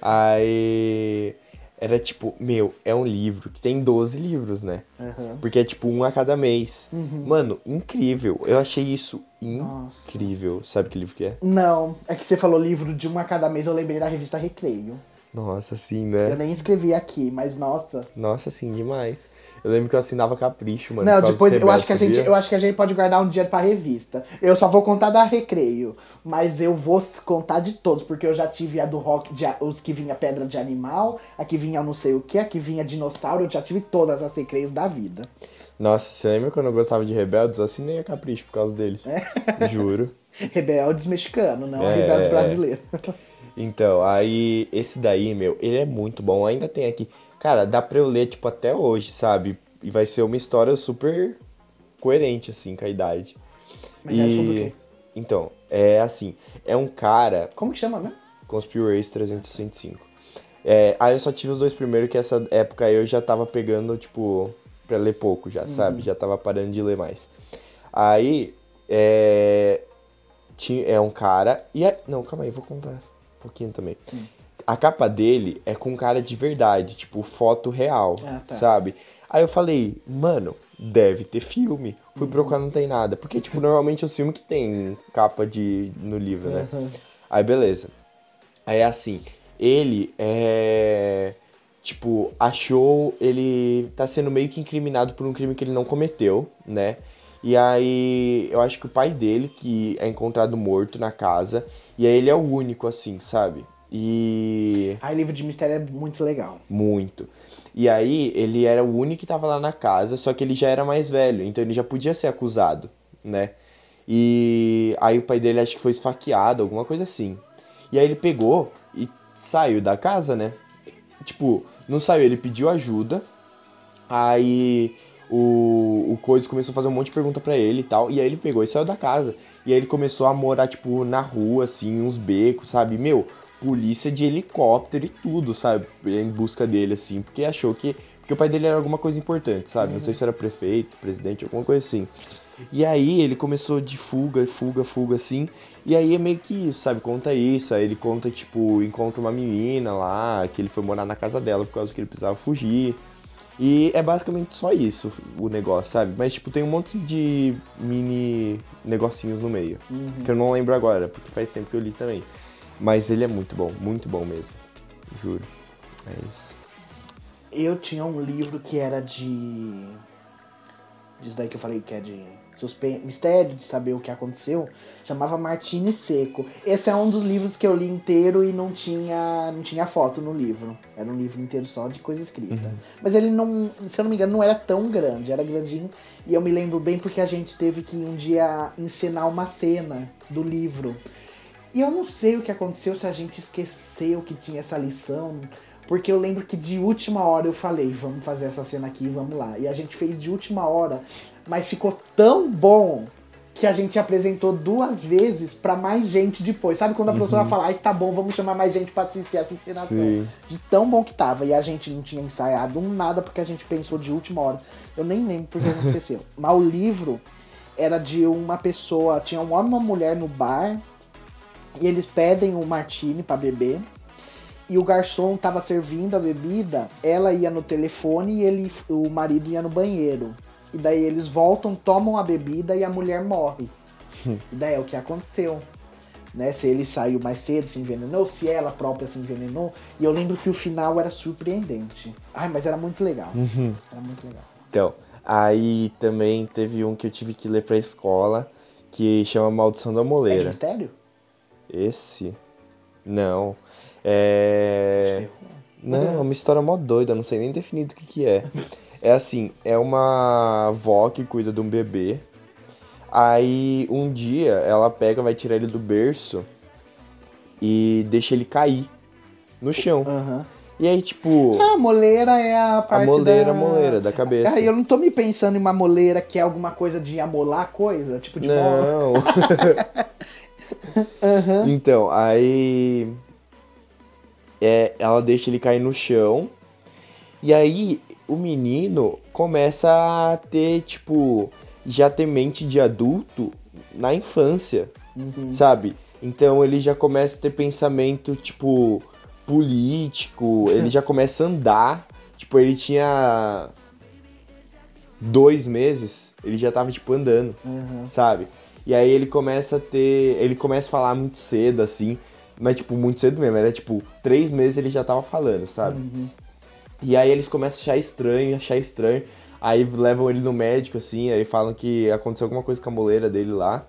Aí. Era tipo, meu, é um livro que tem 12 livros, né? Aham. Porque é tipo um a cada mês. Mano, incrível. Eu achei isso Nossa. incrível. Sabe que livro que é? Não, é que você falou livro de uma a cada mês, eu lembrei da revista Recreio. Nossa, sim, Eu né? nem escrevi aqui, mas nossa. Nossa, sim, demais. Eu lembro que eu assinava Capricho, mano. não, depois eu acho que a gente, eu acho que a gente pode guardar um dia pra revista. Eu só vou contar da Recreio, mas eu vou contar de todos, porque eu já tive a do rock, de, os que vinha pedra de animal, a que vinha não sei o que, a que vinha dinossauro, eu já tive todas as Recreios da vida. Nossa, você lembra quando eu gostava de Rebeldes? Eu assinei a Capricho por causa deles. Juro. Rebeldes mexicano, não É. rebeldes brasileiro. Então, aí, esse daí, meu, ele é muito bom. Ainda tem aqui. Cara, dá pra eu ler, tipo, até hoje, sabe? E vai ser uma história super coerente, assim, com a idade. Mas é sobre o quê? Então, é assim, é um cara. Como que chama, né? Conspiracy 365. É, aí eu só tive os dois primeiros, que essa época eu já tava pegando, tipo, pra ler pouco já, sabe? Já tava parando de ler mais. Aí, é. Tinha, é um cara. E é, não, calma aí, vou contar pouquinho também. A capa dele é com cara de verdade, tipo, foto real, Ah, tá. sabe? Aí eu falei, mano, deve ter filme. Fui procurar, não tem nada. Porque, tipo, normalmente é o filme que tem capa de, no livro, né? Aí, beleza. Aí, assim, ele é. Tipo, achou. Ele tá sendo meio que incriminado por um crime que ele não cometeu, né? E aí, eu acho que o pai dele, que é encontrado morto na casa, e aí ele é o único, assim, sabe? E. Aí livro de mistério é muito legal. Muito. E aí, ele era o único que tava lá na casa, só que ele já era mais velho, então ele já podia ser acusado, né? E aí o pai dele acho que foi esfaqueado, alguma coisa assim. E aí ele pegou e saiu da casa, né? Tipo, não saiu, ele pediu ajuda. Aí o, o Coisa começou a fazer um monte de pergunta pra ele e tal. E aí ele pegou e saiu da casa. E aí ele começou a morar, tipo, na rua, assim, uns becos, sabe? Meu, polícia de helicóptero e tudo, sabe? Em busca dele, assim, porque achou que. Porque o pai dele era alguma coisa importante, sabe? Não sei se era prefeito, presidente, alguma coisa assim. E aí ele começou de fuga, fuga, fuga, assim. E aí é meio que isso, sabe? Conta isso. Aí ele conta, tipo, encontra uma menina lá, que ele foi morar na casa dela por causa que ele precisava fugir. E é basicamente só isso o negócio, sabe? Mas, tipo, tem um monte de mini negocinhos no meio. Que eu não lembro agora, porque faz tempo que eu li também. Mas ele é muito bom, muito bom mesmo. Juro. É isso. Eu tinha um livro que era de. Disso daí que eu falei que é de suspense, mistério, de saber o que aconteceu. Chamava Martini Seco. Esse é um dos livros que eu li inteiro e não tinha, não tinha foto no livro. Era um livro inteiro só de coisa escrita. Mas ele não, se eu não me engano, não era tão grande, era grandinho. E eu me lembro bem porque a gente teve que um dia ensinar uma cena do livro. E eu não sei o que aconteceu, se a gente esqueceu que tinha essa lição. Porque eu lembro que de última hora eu falei, vamos fazer essa cena aqui, vamos lá. E a gente fez de última hora, mas ficou tão bom que a gente apresentou duas vezes pra mais gente depois. Sabe quando a professora fala, ai, tá bom, vamos chamar mais gente pra assistir essa encenação. Sim. De tão bom que tava. E a gente não tinha ensaiado um nada porque a gente pensou de última hora. Eu nem lembro porque a gente esqueceu. Mas o livro era de uma pessoa, tinha um homem e uma mulher no bar, e eles pedem um martini pra beber. E o garçom tava servindo a bebida, ela ia no telefone e ele, o marido ia no banheiro. E daí eles voltam, tomam a bebida e a mulher morre. e daí é o que aconteceu. Né? Se ele saiu mais cedo, se envenenou, se ela própria se envenenou. E eu lembro que o final era surpreendente. Ai, mas era muito legal. Era muito legal. Então, aí também teve um que eu tive que ler pra escola, que chama Maldição da É de Moleira. mistério? Esse? Não. É. Não, é uma história mó doida, não sei nem definir do que que é. É assim, é uma avó que cuida de um bebê. Aí um dia ela pega, vai tirar ele do berço e deixa ele cair no chão. Aham. E aí, tipo. Ah, a moleira é a parte a moleira, da... a moleira da cabeça. Ah, eu não tô me pensando em uma moleira que é alguma coisa de amolar coisa, tipo de. Não. Então, aí. É, ela deixa ele cair no chão. E aí o menino começa a ter, tipo, já ter mente de adulto na infância, sabe? Então ele já começa a ter pensamento, tipo, político, ele já começa a andar. Tipo, ele tinha dois meses, ele já tava, tipo, andando, Uhum. sabe? E aí ele começa a ter. Ele começa a falar muito cedo, assim. Mas, tipo, muito cedo mesmo. Era tipo, três meses ele já tava falando, sabe? E aí eles começam a achar estranho, achar estranho. Aí levam ele no médico, assim, aí falam que aconteceu alguma coisa com a moleira dele lá.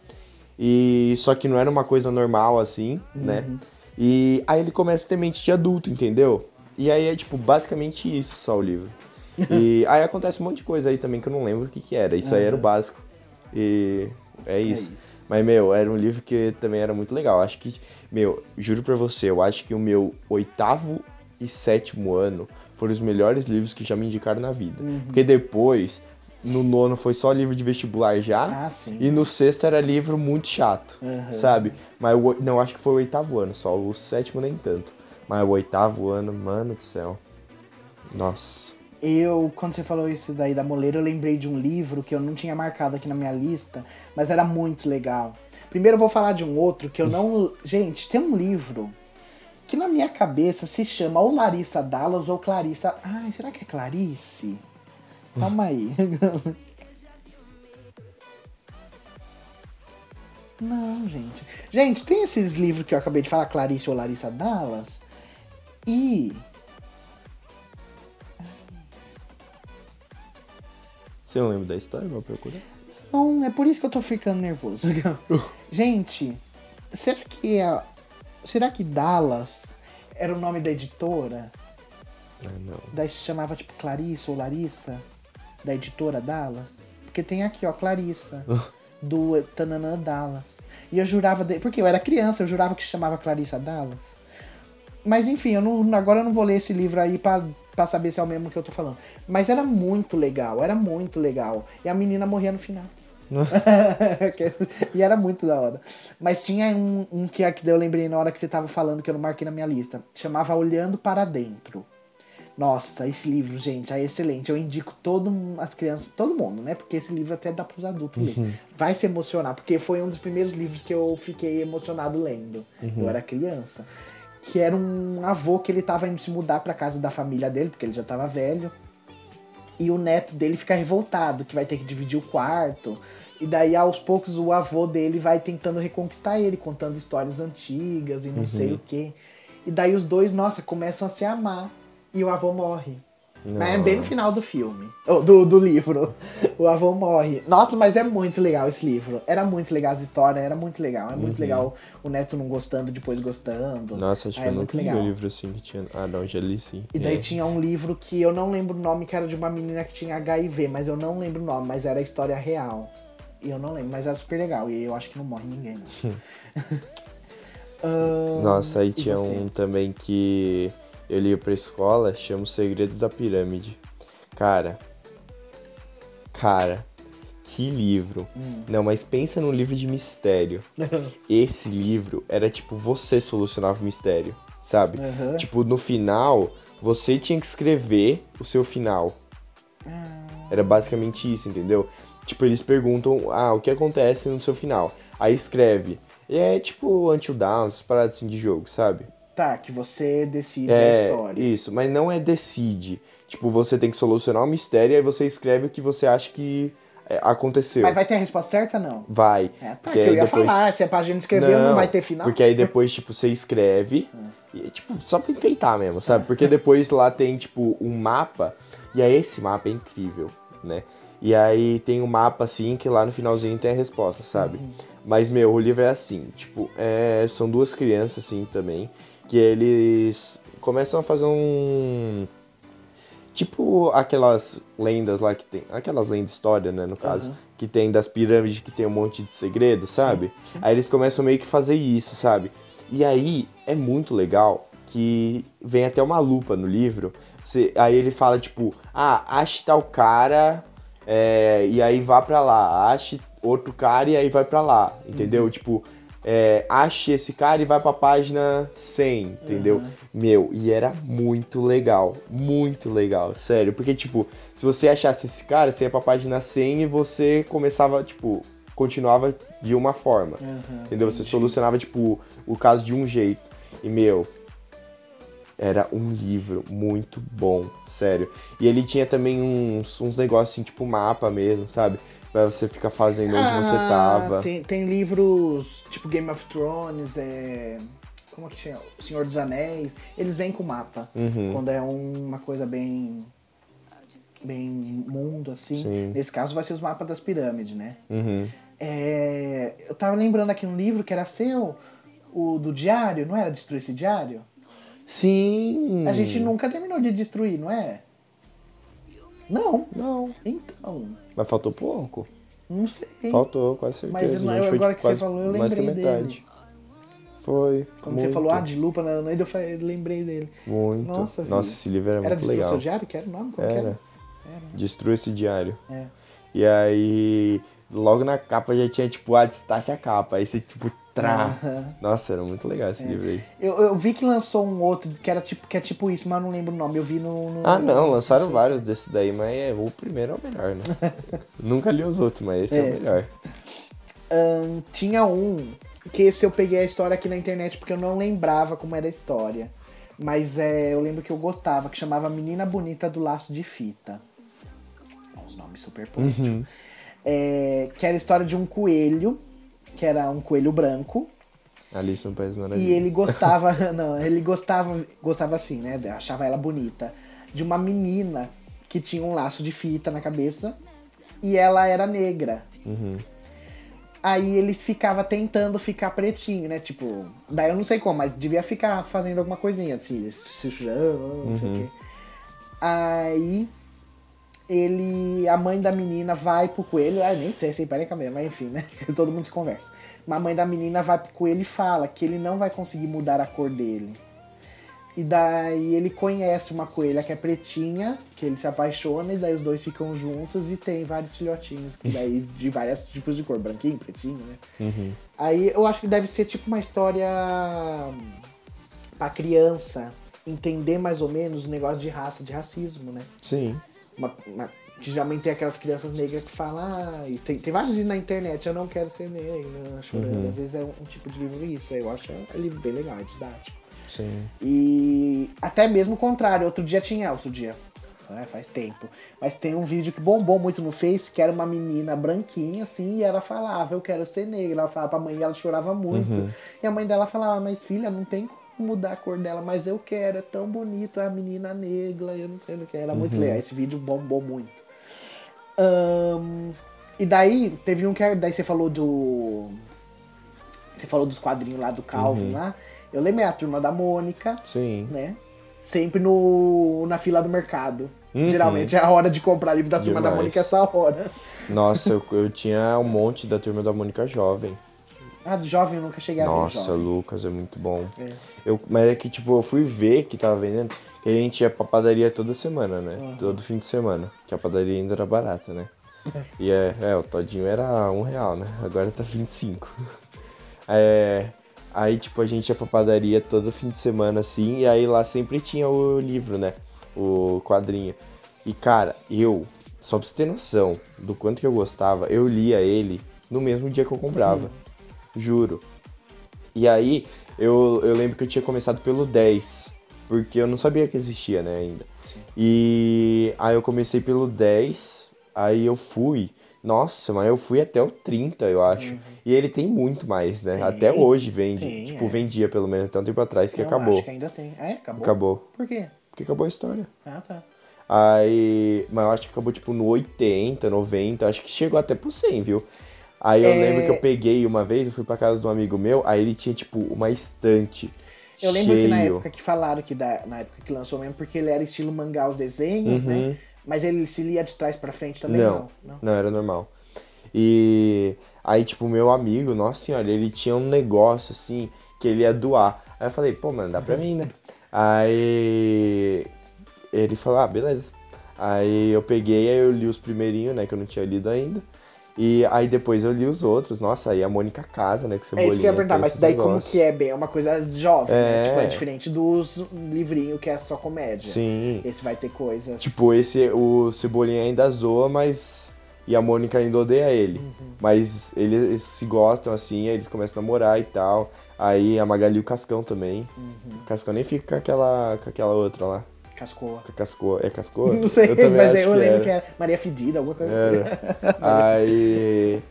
E só que não era uma coisa normal, assim, né? E aí ele começa a ter mente de adulto, entendeu? E aí é, tipo, basicamente isso só o livro. E aí acontece um monte de coisa aí também que eu não lembro o que que era. Isso aí era o básico. E é isso. isso. Mas, meu, era um livro que também era muito legal. Acho que, meu, juro pra você, eu acho que o meu oitavo e sétimo ano foram os melhores livros que já me indicaram na vida. Porque depois, no nono foi só livro de vestibular já. Ah, sim. E no sexto era livro muito chato, Uhum. sabe? Mas o, não, acho que foi o oitavo ano só. O sétimo nem tanto. Mas o oitavo ano, mano do céu. Nossa. Eu, quando você falou isso daí da moleira, eu lembrei de um livro que eu não tinha marcado aqui na minha lista, mas era muito legal. Primeiro eu vou falar de um outro que eu não. Gente, tem um livro que na minha cabeça se chama ou Larissa Dallas ou Clarissa. Ai, será que é Clarice? Calma aí. Não, gente. Gente, tem esses livros que eu acabei de falar, Clarice ou Larissa Dallas. E Você não lembra da história? Vou procurar. Não, é por isso que eu tô ficando nervoso. Gente, será que a, será que Dallas era o nome da editora? Ah, não. Daí se chamava tipo Clarissa ou Larissa? Da editora Dallas? Porque tem aqui, ó, Clarissa. do Tananã Dallas. E eu jurava. De... Porque eu era criança, eu jurava que se chamava Clarissa Dallas. Mas enfim, eu não, agora eu não vou ler esse livro aí pra, pra saber se é o mesmo que eu tô falando. Mas era muito legal, era muito legal. E a menina morria no final. e era muito da hora. Mas tinha um, um que, que eu lembrei na hora que você tava falando, que eu não marquei na minha lista. Chamava Olhando para Dentro. Nossa, esse livro, gente, é excelente. Eu indico todo as crianças, todo mundo, né? Porque esse livro até dá pros adultos ler. Vai se emocionar, porque foi um dos primeiros livros que eu fiquei emocionado lendo. Eu era criança. Que era um avô que ele tava indo se mudar pra casa da família dele, porque ele já tava velho. E o neto dele fica revoltado, que vai ter que dividir o quarto. E daí, aos poucos, o avô dele vai tentando reconquistar ele, contando histórias antigas e não sei o quê. E daí os dois, nossa, começam a se amar. E o avô morre. Mas é bem no final do filme. Oh, do, do livro. O avô morre. Nossa, mas é muito legal esse livro. Era muito legal as histórias, era muito legal. É muito legal o neto não gostando, depois gostando. Uhum. Nossa, acho Ah, que é eu muito nunca li legal. um livro assim que tinha. Ah, não, já li sim. E daí É. tinha um livro que eu não lembro o nome, que era de uma menina que tinha HIV, mas eu não lembro o nome, mas era a história real. E eu não lembro, mas era super legal. E eu acho que não morre ninguém, não. Ahn, Nossa, aí tinha um também que eu li pra escola, chama O Segredo da Pirâmide. Cara. Cara, que livro. Hum. Não, mas pensa num livro de mistério. Esse livro era tipo você solucionava o mistério, sabe? Aham. Tipo, no final, você tinha que escrever o seu final. Ah. Era basicamente isso, entendeu? Tipo, eles perguntam, ah, o que acontece no seu final? Aí escreve. E é tipo Until Dawn, essas paradas assim de jogo, sabe? Tá, que você decide a É, história. isso, mas não é decide. Tipo, você tem que solucionar o mistério e aí você escreve o que você acha que é, aconteceu. Mas vai ter a resposta certa, não? Vai. É, tá, que eu ia depois- falar. Se é pra gente escrever, não, vai ter final. Porque aí depois, tipo, você escreve. E, tipo, só pra enfeitar mesmo, sabe? Porque depois lá tem, tipo, um mapa. E aí esse mapa é incrível, né? E aí tem um mapa, assim, que lá no finalzinho tem a resposta, sabe? Mas, meu, o livro é assim, tipo, é, são duas crianças, assim, também. Que eles começam a fazer um... Tipo aquelas lendas lá que tem. Aquelas lendas de história, né, no caso. Aham. Que tem das pirâmides que tem um monte de segredo, sabe? Aí eles começam meio que fazer isso, sabe? E aí é muito legal que vem até uma lupa no livro. Você, aí ele fala, tipo, ah, ache tal cara é, e aí vá pra lá. Ache outro cara e aí vai pra lá, entendeu? Uhum. Tipo, é, ache esse cara e vai pra página 100, entendeu? Uhum. Meu, e era muito legal, muito legal, sério. Porque, tipo, se você achasse esse cara, você ia pra página 100 e você começava, tipo, continuava de uma forma, Uhum, entendeu? Você entendi. solucionava, tipo, o caso de um jeito. E, meu, era um livro muito bom, sério. E ele tinha também uns, uns negócios assim, tipo mapa mesmo, sabe? Pra você ficar fazendo onde você Ah, tava. Tem, tem livros tipo Game of Thrones, é. Como que chama? O Senhor dos Anéis. Eles vêm com mapa. Uhum. Quando é uma coisa bem. bem mundo, assim. Sim. Nesse caso vai ser os mapas das pirâmides, né? Uhum. É, eu tava lembrando aqui um livro que era seu, o do diário, não era Destruir esse Diário? Sim! A gente nunca terminou de destruir, não é? Não. Não, Então, mas faltou pouco. não sei. Faltou, quase certeza. Mas foi, agora que você falou, eu lembrei metade. Foi. Quando você muito, falou, ah, de lupa na eu lembrei dele. Muito. Nossa, Nossa, esse livro era, Era muito legal. seu Diário? Que era o nome? Qual Era. era? Destrua esse diário. É. E aí, logo na capa já tinha, tipo, ah, destaque a capa. Aí você, tipo, trá. Aham. Nossa, era muito legal esse livro aí. Eu, eu vi que lançou um outro que era tipo, que é tipo isso, mas eu não lembro o nome. Eu vi no. no- Ah, não, lançaram vários desses daí, mas é, o primeiro é o melhor, né? Nunca li os outros, mas esse é, É. o melhor. Ahn, tinha um que esse eu peguei a história aqui na internet porque eu não lembrava como era a história. Mas é, eu lembro que eu gostava, que chamava Menina Bonita do Laço de Fita. Os nomes super poéticos. É, que era a história de um coelho, que era um coelho branco, Alice no País Maravilhoso. E ele gostava, não, ele gostava, gostava assim, né? Achava ela bonita. De uma menina que tinha um laço de fita na cabeça e ela era negra. Uhum. Aí ele ficava tentando ficar pretinho, né? Tipo, daí eu não sei como, mas devia ficar fazendo alguma coisinha assim, se sujando, não sei o quê. Aí ele, a mãe da menina vai pro coelho, ah, nem sei se é mesmo, mas enfim, né? Todo mundo se conversa. Mas a mãe da menina vai pro coelho e fala que ele não vai conseguir mudar a cor dele. E daí ele conhece uma coelha que é pretinha, que ele se apaixona, e daí os dois ficam juntos e tem vários filhotinhos, que daí de vários tipos de cor, branquinho, pretinho, né? Uhum. Aí eu acho que deve ser tipo uma história pra criança entender mais ou menos o negócio de raça, de racismo, né? Sim. Uma, uma- que geralmente tem aquelas crianças negras que falam, ah, e tem, tem vários vídeos na internet, eu não quero ser negra, chorando. Às vezes é um, um tipo de livro isso, eu acho um livro bem legal, é didático. Sim. E até mesmo o contrário, outro dia tinha, outro dia, né, faz tempo. Mas tem um vídeo que bombou muito no Face, que era uma menina branquinha, assim, e ela falava, eu quero ser negra. Ela falava pra mãe e ela chorava muito. E a mãe dela falava, mas filha, não tem como mudar a cor dela, mas eu quero, é tão bonito, a menina negra, eu não sei o que. Era muito legal, esse vídeo bombou muito. Ahn, e daí, teve um que daí você falou do. Você falou dos quadrinhos lá do Calvin lá. Eu lembrei a turma da Mônica, Sim. né? Sempre no, na fila do mercado. Uhum. Geralmente é a hora de comprar livro da turma da Demais. Mônica essa hora. Nossa, eu, eu tinha um monte da turma da Mônica jovem. Ah, do jovem eu nunca cheguei a ver Nossa. Lucas, é muito bom. É. Eu, mas é que, tipo, eu fui ver que tava vendendo, que a gente ia pra padaria toda semana, né? Todo fim de semana. Que a padaria ainda era barata, né? E é, é, o todinho era um real, né? Agora tá 25. É, aí, tipo, a gente ia pra padaria todo fim de semana, assim, e aí lá sempre tinha o livro, né? O quadrinho. E, cara, eu, só pra você ter noção do quanto que eu gostava, eu lia ele no mesmo dia que eu comprava. Juro. E aí, eu, eu lembro que eu tinha começado pelo 10, porque eu não sabia que existia, né, ainda. E aí eu comecei pelo 10, aí eu fui. Nossa, mas eu fui até o 30, eu acho. E ele tem muito mais, né? Tem, até hoje vende. tem, tipo, é. vendia pelo menos até um tempo atrás que Não, acabou. Acho que ainda tem. É, acabou? Acabou. Por quê? Porque acabou a história. Ah, tá. Aí. Mas eu acho que acabou tipo no 80, 90, acho que chegou até pro 100, viu? Aí eu É. lembro que eu peguei uma vez, eu fui pra casa de um amigo meu, aí ele tinha tipo uma estante. Eu lembro que na cheio. época que falaram que da, na época que lançou mesmo, porque ele era estilo mangá os desenhos, Uhum. né? Mas ele se lia de trás pra frente também, Não, não. não, era normal. E aí, tipo, meu amigo, nossa senhora, ele tinha um negócio assim que ele ia doar. Aí eu falei, pô, mano, dá pra mim, né? Aí ele falou, ah, beleza. Aí eu peguei, aí eu li os primeirinhos, né, que eu não tinha lido ainda. E aí depois eu li os outros. Nossa, aí a Mônica casa, né, com É Cebolinha. isso que eu ia perguntar, mas daí como que é bem? É uma coisa jovem, né? É. Tipo, é diferente dos livrinhos que é só comédia. Sim. Esse vai ter coisas. Tipo, esse, o Cebolinha ainda zoa, mas... E a Mônica ainda odeia ele. Uhum. Mas eles se gostam, assim, aí eles começam a namorar e tal. Aí a Magali e o Cascão também. Uhum. O Cascão nem fica com aquela, com aquela outra lá. Cascoa. A Cascoa. É Cascoa? Não sei, Eu mas eu que lembro que era Maria Fedida, alguma coisa assim. Era. aí.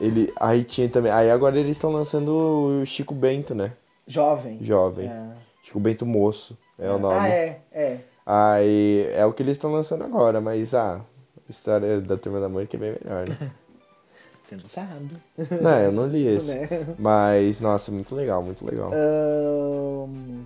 Ele. Aí tinha também. Aí agora eles estão lançando o Chico Bento, né? Jovem. Jovem. É. Chico Bento Moço é o nome. Ah, é, é. Aí é o que eles estão lançando agora, mas ah, a história da Turma da Mônica é bem melhor, né? Você não sabe. não, eu não li esse. Né? Mas, nossa, muito legal, muito legal. Ahn,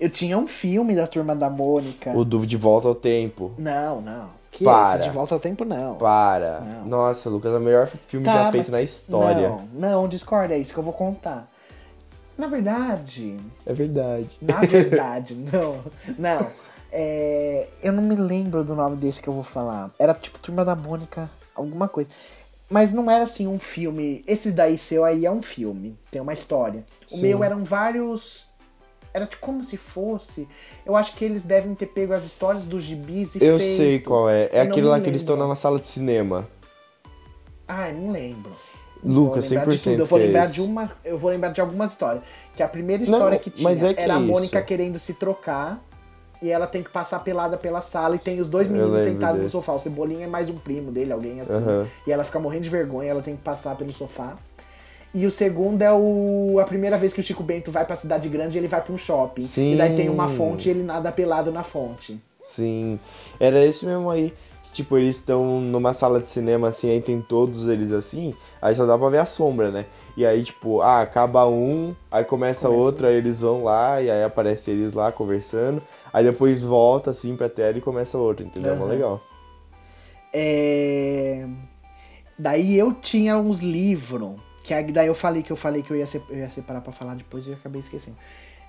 eu tinha um filme da Turma da Mônica. O do De Volta ao Tempo. Não, não. Que Para. esse? De Volta ao Tempo, não. Para. Não. Nossa, Lucas, é o melhor filme Tá, já feito na história. Não, não, discorda, é isso que eu vou contar. Na verdade, É verdade. na verdade, não, não. É, eu não me lembro do nome desse que eu vou falar. Era tipo Turma da Mônica, alguma coisa. Mas não era assim um filme. Esse daí seu aí é um filme, tem uma história. O Sim. meu eram vários. Era tipo como se fosse. Eu acho que eles devem ter pego as histórias dos gibis e Eu feito. sei qual é. É Eu não aquele lá que eles estão lembro. numa sala de cinema. Ah, eu não lembro. Não Lucas, vou lembrar de 100% tudo. Eu vou é lembrar esse. de uma, eu vou lembrar de algumas histórias. Que a primeira Não, história que tinha mas é que era a é Mônica isso. querendo se trocar e ela tem que passar pelada pela sala e tem os dois meninos lembro sentados no desse. sofá. O Cebolinha é mais um primo dele, alguém assim. Aham. E ela fica morrendo de vergonha, ela tem que passar pelo sofá. E o segundo é o a primeira vez que o Chico Bento vai pra cidade grande, ele vai pra um shopping. Sim. E daí tem uma fonte e ele nada pelado na fonte. Sim. Era esse mesmo aí. Que, tipo, eles estão numa sala de cinema assim, aí tem todos eles assim, aí só dá pra ver a sombra, né? E aí, tipo, ah, acaba um, aí começa, Começa outro, aí eles vão lá, e aí aparece eles lá conversando, aí depois volta assim pra tela e começa outro, entendeu? É mó Aham. legal. É... Daí eu tinha uns livros, que aí- daí eu falei que eu falei que eu ia, eu ia separar pra falar depois e eu acabei esquecendo.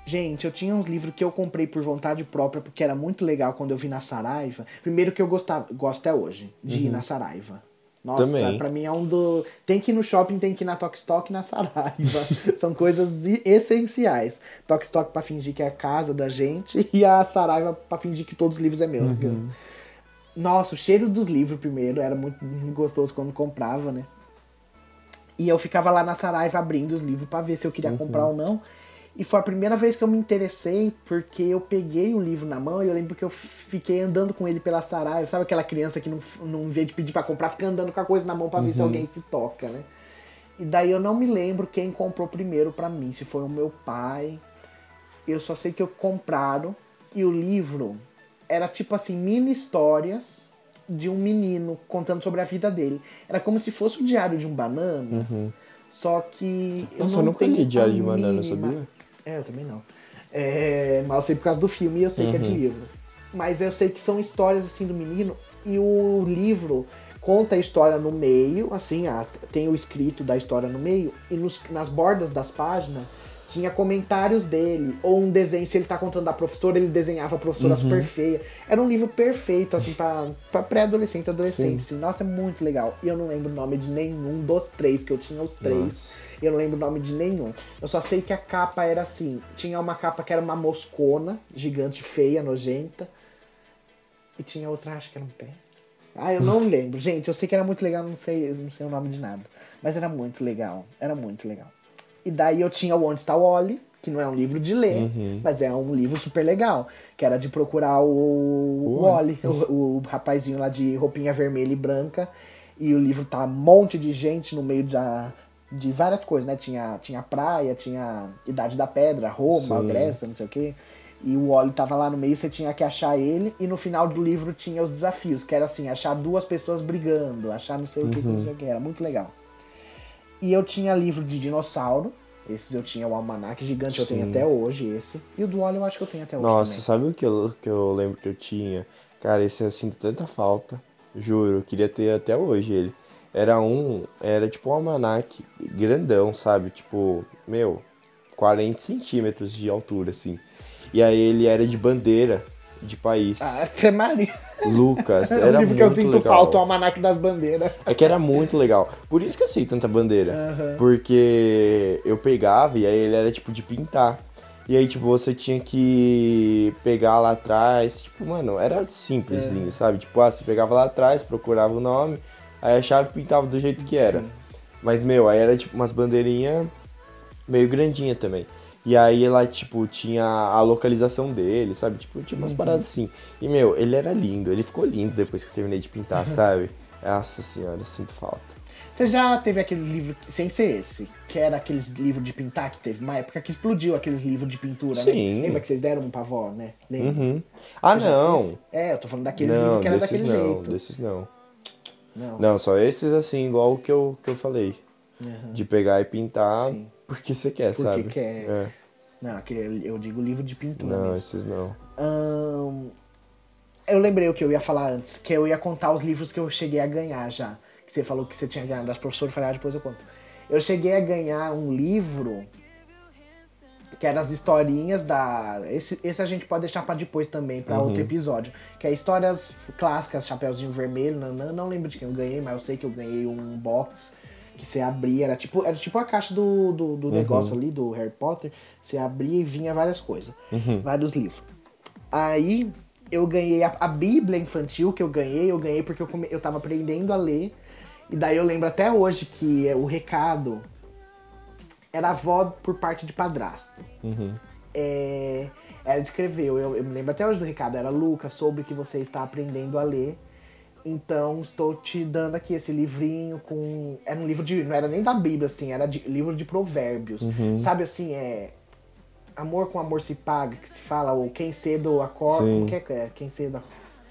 Gente, eu tinha uns livros que eu comprei por vontade própria, porque era muito legal quando eu vi na Saraiva. Primeiro que eu gostava, gosto até hoje, de ir na Saraiva. Nossa, Também. pra mim é um do. Tem que ir no shopping, tem que ir na Tok Stock e na Saraiva. São coisas essenciais. Tok Stock pra fingir que é a casa da gente e a Saraiva pra fingir que todos os livros é meu. Nossa, o cheiro dos livros primeiro era muito gostoso quando comprava, né? E eu ficava lá na Saraiva abrindo os livros pra ver se eu queria comprar ou não. E foi a primeira vez que eu me interessei, porque eu peguei o livro na mão e eu lembro que eu fiquei andando com ele pela Saraiva. Sabe aquela criança que não, não em vez de pedir pra comprar, fica andando com a coisa na mão pra ver se alguém se toca, né? E daí eu não me lembro quem comprou primeiro pra mim, se foi o meu pai. Eu só sei que eu compraram e o livro era tipo assim, mini histórias de um menino contando sobre a vida dele. Era como se fosse o diário de um banana, só que eu Nossa, não eu nunca li Diário a de Banana, sabia? É, eu também não. É, mas eu sei por causa do filme e eu sei que é Uhum. de livro. Mas eu sei que são histórias assim do menino e o livro conta a história no meio, assim, ah, tem o escrito da história no meio e nos, nas bordas das páginas tinha comentários dele ou um desenho, se ele tá contando da professora, ele desenhava a professora Uhum. super feia. Era um livro perfeito assim pra, pra pré-adolescente, adolescente, assim. Nossa, é muito legal. E eu não lembro o nome de nenhum dos três, que eu tinha os três. E eu não lembro o nome de nenhum. Eu só sei que a capa era assim. Tinha uma capa que era uma moscona, gigante, feia, nojenta. E tinha outra, acho que era um pé. Ah, eu não lembro. Gente, eu sei que era muito legal, não sei, não sei o nome de nada. Mas era muito legal. Era muito legal. E daí eu tinha o Onde Está o Wally, que não é um livro de ler, Uhum. mas é um livro super legal. Que era de procurar o, o Wally, o, o rapazinho lá de roupinha vermelha e branca. E o livro tá um monte de gente no meio da, de várias coisas, né? Tinha, tinha praia, tinha Idade da Pedra, Roma, Sim. Grécia, não sei o quê. E o Wally tava lá no meio, você tinha que achar ele. E no final do livro tinha os desafios, que era assim, achar duas pessoas brigando, achar não sei o que, não sei o que. Era muito legal. E eu tinha livro de dinossauro. Esses eu tinha o Almanac Gigante, eu tenho Sim. até hoje esse. E o do Wally eu acho que eu tenho até hoje Nossa, também. sabe o que eu, que eu lembro que eu tinha? Cara, esse eu sinto tanta falta. Juro, eu queria ter até hoje ele. Era um, era tipo um almanac grandão, sabe? Tipo, meu, 40 centímetros de altura, assim. E aí ele era de bandeira de país. Ah, Fé Maria. Lucas, É um era livro muito que eu sinto legal. falta, o Almanac das Bandeiras. É que era muito legal. Por isso que eu sei tanta bandeira. Aham. Porque eu pegava e aí ele era tipo de pintar. E aí, tipo, você tinha que pegar lá atrás. Tipo, mano, era simplesinho, É. sabe? Tipo, ah, você pegava lá atrás, procurava o nome, aí achava e pintava do jeito que era. Sim. Mas, meu, aí era tipo umas bandeirinhas meio grandinha também. E aí ela, tipo, tinha a localização dele, sabe? Tipo, tinha Uhum. umas paradas assim. E, meu, ele era lindo. Ele ficou lindo depois que eu terminei de pintar, sabe? Nossa senhora, eu sinto falta. Você já teve aqueles livros, sem ser esse, que era aqueles livros de pintar que teve uma época que explodiu aqueles livros de pintura, Sim. né? Lembra que vocês deram um pra avó, né? Lembra? Uhum. Ah, Você não. É, eu tô falando daqueles Não, livros que era daquele não, jeito. desses não. Não. Não, só esses assim, igual o que eu, que eu falei. Aham. De pegar e pintar Sim. Porque você quer, Porque sabe? quer. É. Não, aquele, eu digo livro de pintura Não, mesmo. esses não. Ahn, eu lembrei o que eu ia falar antes, que eu ia contar os livros que eu cheguei a ganhar já. Que você falou que você tinha ganhado das professoras, eu falei, ah, depois eu conto. Eu cheguei a ganhar um livro que era as historinhas da. Esse, esse a gente pode deixar pra depois também, pra outro episódio. Que é histórias clássicas, Chapeuzinho Vermelho, nanã, não lembro de quem eu ganhei, mas eu sei que eu ganhei um box que você abria, era tipo, era tipo a caixa do, do, do negócio ali, do Harry Potter. Você abria e vinha várias coisas, vários livros. Aí eu ganhei a, a Bíblia infantil que eu ganhei, eu ganhei porque eu, come, eu tava aprendendo a ler. E daí eu lembro até hoje que é, o recado era avó por parte de padrasto. Uhum. É, ela escreveu, eu, eu me lembro até hoje do recado, era Lucas, soube que você está aprendendo a ler. Então estou te dando aqui esse livrinho com. Era um livro de. Não era nem da Bíblia, assim, era de, livro de provérbios. Sabe assim, é. Amor com amor se paga, que se fala, ou quem cedo acorda. Como que é que é? Quem cedo,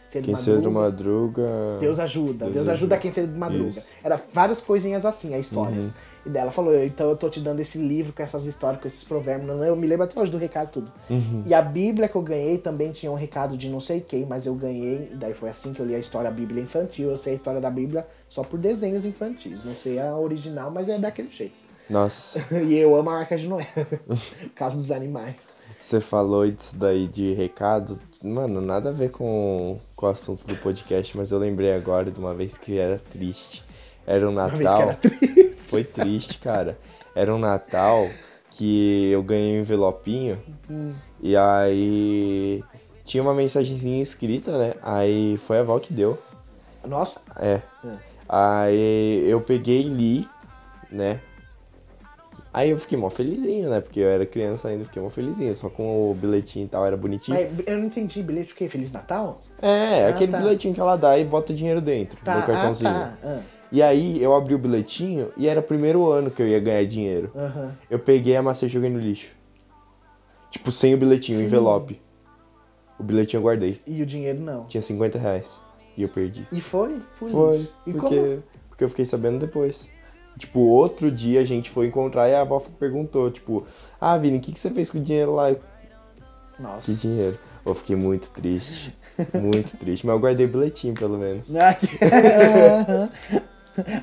cedo Quem madruga. cedo madruga. Deus ajuda, Deus, Deus ajuda quem cedo madruga. Isso. Uhum. Era várias coisinhas assim, as histórias. E dela falou, então eu tô te dando esse livro com essas histórias, com esses provérbios. Eu me lembro até hoje do recado tudo. Uhum. E a Bíblia que eu ganhei também tinha um recado de não sei quem, mas eu ganhei. Daí foi assim que eu li a história da Bíblia infantil. Eu sei a história da Bíblia só por desenhos infantis. Não sei a original, mas é daquele jeito. Nossa, E eu amo a Arca de Noé. Por causa dos animais. você falou isso daí de recado. Mano, nada a ver com, com o assunto do podcast, mas eu lembrei agora de uma vez que era triste. Era um Natal. era triste. Foi triste, cara. Era um Natal que eu ganhei um envelopinho e aí tinha uma mensagenzinha escrita, né? Aí foi a avó que deu. Nossa, É. É. Aí eu peguei e li, né? Aí eu fiquei mó felizinho, né? Porque eu era criança ainda, fiquei mó felizinho. Só com o bilhetinho e tal, era bonitinho. mas eu não entendi. Bilhete o quê? Feliz Natal? É, Ah, aquele tá. bilhetinho que ela dá e bota dinheiro dentro Tá, no cartãozinho. ah, tá. Ah, E aí eu abri o bilhetinho e era o primeiro ano que eu ia ganhar dinheiro. Eu peguei, amassei e joguei no lixo. Tipo, sem o bilhetinho, o envelope. O bilhetinho eu guardei. E o dinheiro não. Tinha 50 reais. E eu perdi. E foi? Por Foi, isso. E porque, como? porque eu fiquei sabendo depois. Tipo, outro dia a gente foi encontrar e a avó perguntou, tipo, ah, Vini, o que, que você fez com o dinheiro lá? Nossa. que dinheiro? Eu fiquei muito triste. Muito triste. Mas eu guardei o bilhetinho, pelo menos. Ah,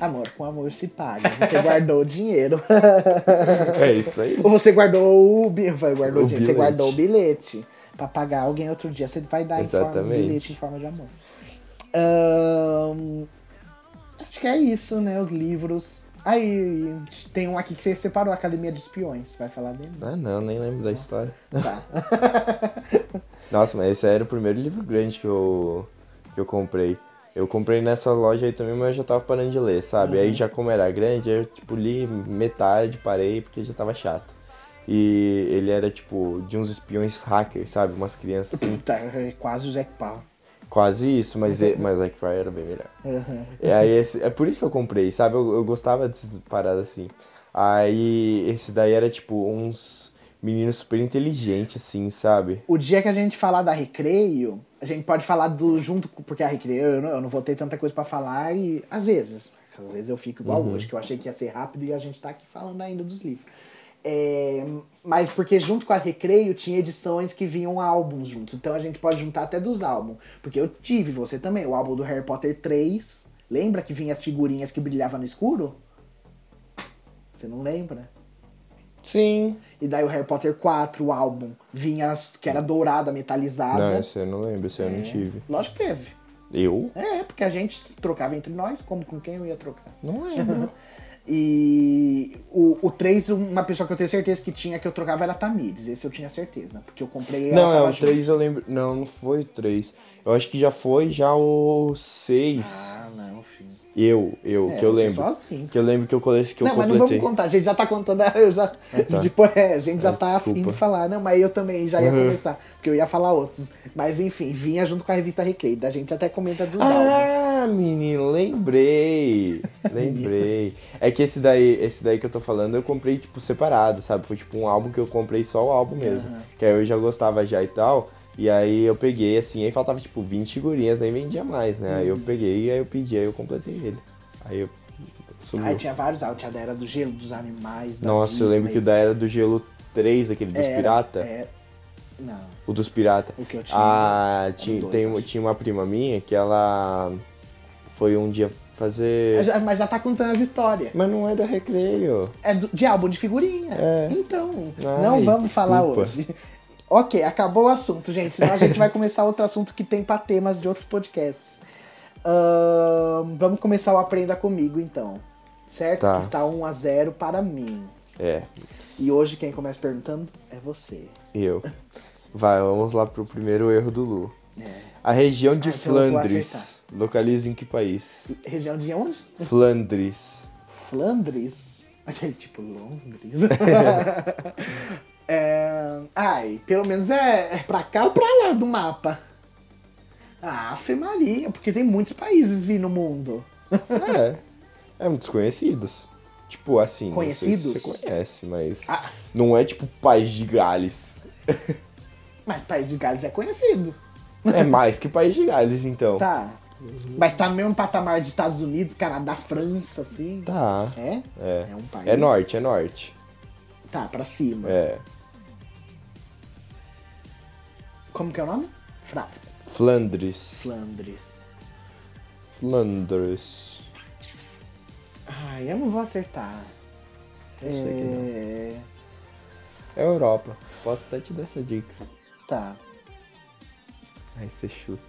amor, com amor se paga. Você guardou o dinheiro. É isso aí. Ou você guardou o guardou o dinheiro. Você guardou o bilhete. Pra pagar alguém outro dia, você vai dar em forma, um Exatamente. bilhete em forma de amor. Ahn, acho que é isso, né? Os livros. Aí, tem um aqui que você separou, Academia de Espiões. Vai falar dele? Ah, não, nem lembro da história. Tá. Nossa, mas esse era o primeiro livro grande que eu, que eu comprei. Eu comprei nessa loja aí também, mas eu já tava parando de ler, sabe? Aí já como era grande, eu tipo li metade, parei porque já tava chato. E ele era tipo de uns espiões hackers, sabe? Umas crianças assim. Puta, é quase o Zac Pau. Quase isso, mas, e- mas Zack Fry era bem melhor. E aí esse, é por isso que eu comprei, sabe? Eu, eu gostava dessas paradas assim. Aí esse daí era tipo uns meninos super inteligentes, assim, sabe? O dia que a gente falar da Recreio, a gente pode falar do junto. Porque a Recreio, eu não, eu não vou ter tanta coisa pra falar e. Às vezes. Às vezes eu fico igual hoje, que eu achei que ia ser rápido e a gente tá aqui falando ainda dos livros. É, mas porque junto com a Recreio tinha edições que vinham álbuns juntos. Então a gente pode juntar até dos álbuns. Porque eu tive, você também, o álbum do Harry Potter 3. Lembra que vinha as figurinhas que brilhavam no escuro? Você não lembra? Sim. E daí o Harry Potter 4, o álbum, vinha as- que era dourada, metalizada. Não, esse eu não lembro, esse eu não É. tive. Lógico que teve. Eu? É, porque a gente trocava entre nós, como com quem eu ia trocar. Não lembro. E o, o 3, uma pessoa que eu tenho certeza que tinha que eu trocava era a Tamires. Esse eu tinha certeza. Porque eu comprei ela não, é o junto. 3 eu lembro. Não, não foi o 3. Eu acho que já foi já o 6. Ah, não, filho. Eu, eu, É, que eu lembro. sozinho. Que eu lembro que eu colei que eu não, mas não completei. vamos contar, a gente já tá contando, eu já. tá. Depois, é, a gente já Ah, tá afim desculpa. de falar. Não, mas eu também já ia Uhum. começar, porque eu ia falar outros. Mas enfim, vinha junto com a revista Recreio. A gente até comenta dos álbuns. Ah, menino, lembrei. lembrei. É que esse daí, esse daí que eu tô falando, eu comprei, tipo, separado, sabe? Foi tipo um álbum que eu comprei só o álbum mesmo. Aham. Que aí eu já gostava já e tal. E aí eu peguei, assim, aí faltava tipo 20 figurinhas, nem vendia mais, né? Uhum. Aí eu peguei, aí eu pedi, aí eu completei ele. Aí eu sumiu. Aí tinha vários álbuns, tinha da Era do Gelo, dos Animais, da Nossa, eu lembro que o Disney. da Era do Gelo 3, aquele dos Era- pirata. é- Não, O dos pirata. o que eu tinha. Ah, tinha, dois, tem, tinha uma prima minha que ela foi um dia fazer. Mas já- Mas já tá contando as histórias. Mas não é da recreio. É do- de álbum de figurinha. É. Então, Ai, não vamos falar desculpa. hoje. Ok, acabou o assunto, gente. Senão a gente vai começar outro assunto que tem pra temas de outros podcasts. Ahn, vamos começar o Aprenda Comigo, então. Certo? Tá. Que está 1 a 0 para mim. É, E hoje quem começa perguntando é você. eu. Vai, vamos lá pro primeiro erro do Lu. É. A região de Ah, então Flandres localiza em que país? Região de onde? Flandres. Flandres? Aquele tipo Londres. É, Ai, pelo menos é, é pra cá ou pra lá do mapa. Ah, Maria, porque tem muitos países vi no mundo. É. É muitos conhecidos. Tipo assim, sei se Conhecidos? você conhece, mas Ah. não é tipo País de Gales. Mas País de Gales é conhecido. É mais que País de Gales, então. Tá. Mas tá no mesmo patamar de Estados Unidos, Canadá, França, assim. Tá. É? É. É um país. É norte, é norte. Tá, pra cima. É. Como que é o nome? Fra... Flandres. Flandres. Flandres. Ai, eu não vou acertar. Eu sei que não. É... É Europa. Posso até te dar essa dica. Tá. Aí você chuta.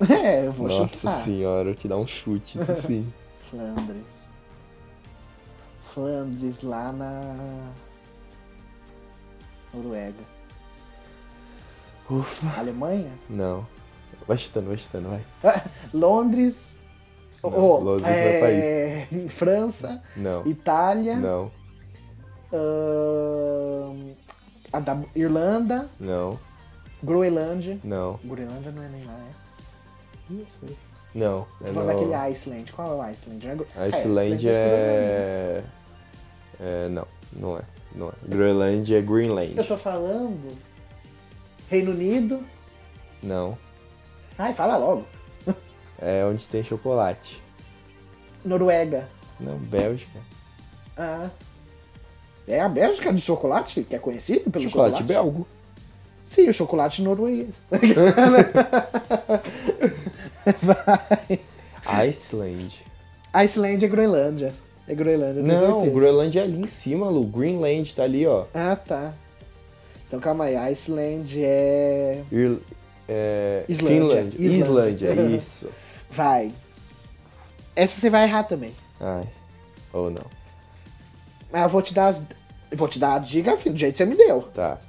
É, eu vou Nossa chutar. senhora, eu te dar um chute, isso sim. Flandres. Flandres lá na Noruega. Ufa. Alemanha? Não. Vai chutando, vai chutando, vai. Ah, Londres. Não, oh, Londres é é... França, Não. Itália, Não. da Irlanda, Não. Groenlândia. Não. Groenlândia não é nem lá, né? Não sei. Não. Tô É falando no... daquele Iceland. Qual é o Iceland? Não é Gro- é, Islândia é é... é. Não, não é. Não é. Groenlândia é Greenland. Eu tô falando. Reino Unido. Não. Ai, fala logo. É onde tem chocolate. Noruega. Não, Bélgica. Ah. É a Bélgica de chocolate, que é conhecido pelo Chocolate, chocolate? belgo. Sim, o chocolate norueguês. Vai. Iceland. Iceland é Groenlândia. É Groenlândia, Não. Groenlândia é ali em cima, Lu. Greenland tá ali, ó. Ah, tá. Então calma aí. Iceland é. Ir... É... Islândia. Finlândia. Islândia. Islândia, isso. Vai. Essa você vai errar também. Ai. Ou não. Mas eu vou te dar as. Vou te dar a dica assim, do jeito que você me deu. Tá.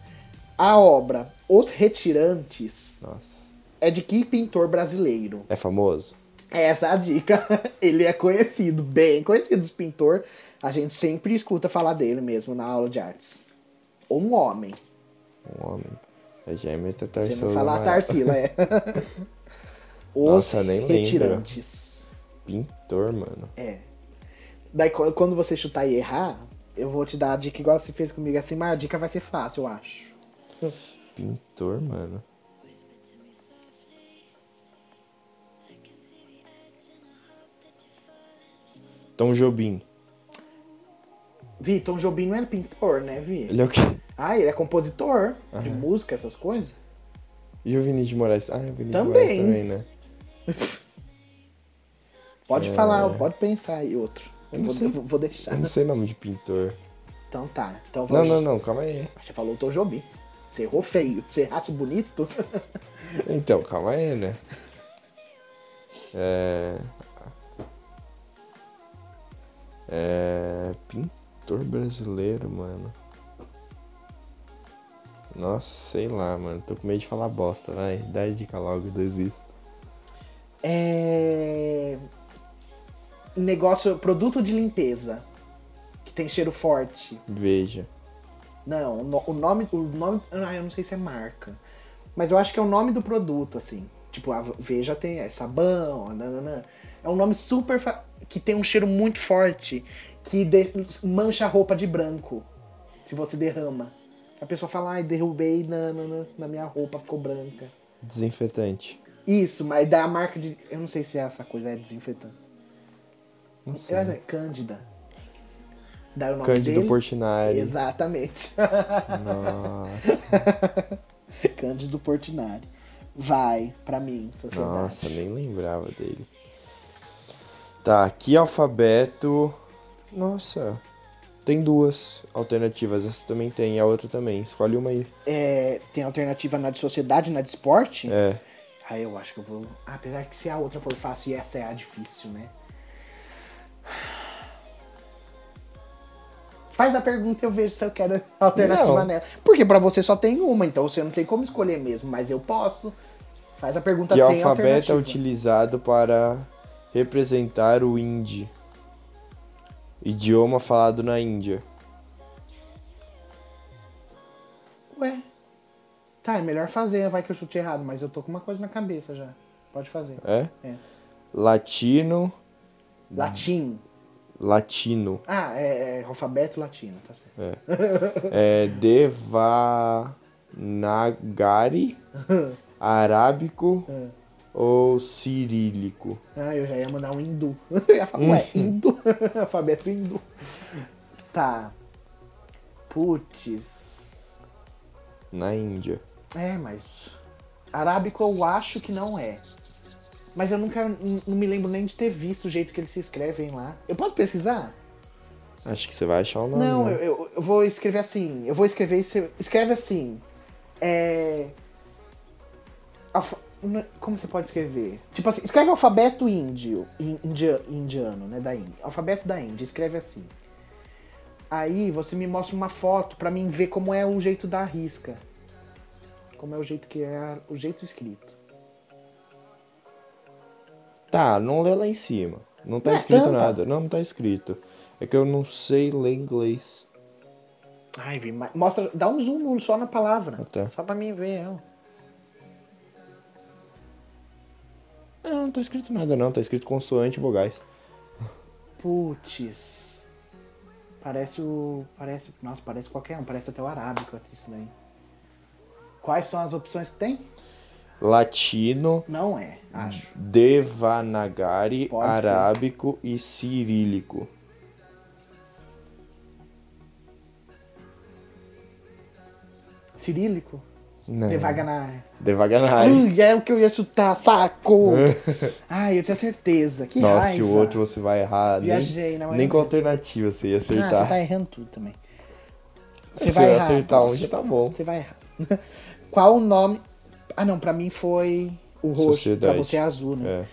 A obra Os Retirantes Nossa. é de que pintor brasileiro? É famoso? Essa é a dica. Ele é conhecido, bem conhecido, pintor. A gente sempre escuta falar dele mesmo na aula de artes. Um homem. Um homem. É gêmeo da Você Tarsila. não falar Amaral. Tarsila, é. Os Nossa, nem. Retirantes. Pintor, mano. É. Daí qu- quando você chutar e errar, eu vou te dar a dica igual você fez comigo assim, mas a dica vai ser fácil, eu acho. Pintor, mano. Tom Jobim. Vi, Tom Jobim não é pintor, né, Vi? Ele é o quê? Ah, ele é compositor de música, essas coisas. E o Vinícius de Moraes? Ah, é o Vinícius Também. de Moraes também, né? Pode falar, pode pensar aí outro. Eu não vou, sei. vou- deixar. Eu não sei nome de pintor. Então tá. Então Não, vamos. não, não, calma aí. Você falou o Tojobi. Você errou feio. Você errasse bonito. Então, calma aí, né? É. É. Pintor brasileiro, mano. Nossa, sei lá, mano. Tô com medo de falar bosta, vai. Dá dica logo, desisto. É. Negócio. Produto de limpeza. Que tem cheiro forte. Veja. Não, o nome. O nome. Ah, eu não sei se é marca. Mas eu acho que é o nome do produto, assim. Tipo, a Veja tem é sabão, nananã. É um nome super. fa- que tem um cheiro muito forte. Que de- mancha a roupa de branco. Se você derrama. A pessoa fala, ai, derrubei na, na, na minha roupa, ficou branca. Desinfetante. Isso, mas da marca de. Eu não sei se essa coisa é desinfetante. Não sei. É, Cândida. Dá o nome Cândido dele? Portinari. Exatamente. Nossa, Cândido Portinari. Vai, pra mim, sociedade. nossa, nem lembrava dele. Tá, que alfabeto. Nossa. Tem duas alternativas. Essa também tem, a outra também. Escolhe uma aí. É, tem alternativa na de sociedade na de esporte? É. Ah, eu acho que eu vou. Ah, apesar que se a outra for fácil e essa é a difícil, né? Faz a pergunta e eu vejo se eu quero alternativa Não. nela. Porque pra você só tem uma, então você não tem como escolher mesmo, mas eu posso. Faz a pergunta Que sem alfabeto é utilizado para representar o hindi? Idioma falado na Índia. Ué. Tá, é melhor fazer, vai que eu chute errado, mas eu tô com uma coisa na cabeça já. Pode fazer. É? É. Latino. Latim. Latino. Ah, é, é alfabeto latino, tá certo. É Devanagari, arábico ou cirílico? Ah, eu já ia mandar um hindu. Eu ia falar, ué, hindu? alfabeto hindu. Tá. Putz. Na Índia. É, mas. Arábico eu acho que não é. Mas eu nunca. Não me lembro nem de ter visto o jeito que eles se escrevem lá. Eu posso pesquisar? Acho que você vai achar o nome. Não, né? eu, eu- eu vou escrever assim. Eu vou escrever. e Escreve assim. É. alfa- Como você pode escrever? Tipo assim, escreve alfabeto índio. in- india- indiano, né? Da Índia. Alfabeto da Índia, escreve assim. Aí você me mostra uma foto pra mim ver como é o jeito da risca. Como é o jeito que é o jeito escrito. Tá, não lê lá em cima. Não tá Não é escrito tanta. nada. Não, não tá escrito. É que eu não sei ler inglês. Ai, mostra, dá um zoom só na palavra. Ah, tá. Só pra mim ver ela. Ah, não tá escrito nada não. Tá escrito consoante e vogais. Putz. Parece o. Parece. Nossa, parece qualquer um. Parece até o arábico isso daí. Quais são as opções que tem? Latino, Não é, acho. Devanagari, Pode ser. arábico e cirílico. Cirílico? Não. Devaganar. Devaganari. Ui, é o que eu ia chutar, saco! Ai, eu tinha certeza. Que Nossa, raiva. se o outro você vai errar. Viajei na nem, nem com alternativa você ia Ah, você acertar. tá errando tudo também. Se eu acertar um, já tá bom. Você vai errar. Qual o nome. Ah, não, pra mim foi o roxo. Sociedade. Pra você é azul, né? É.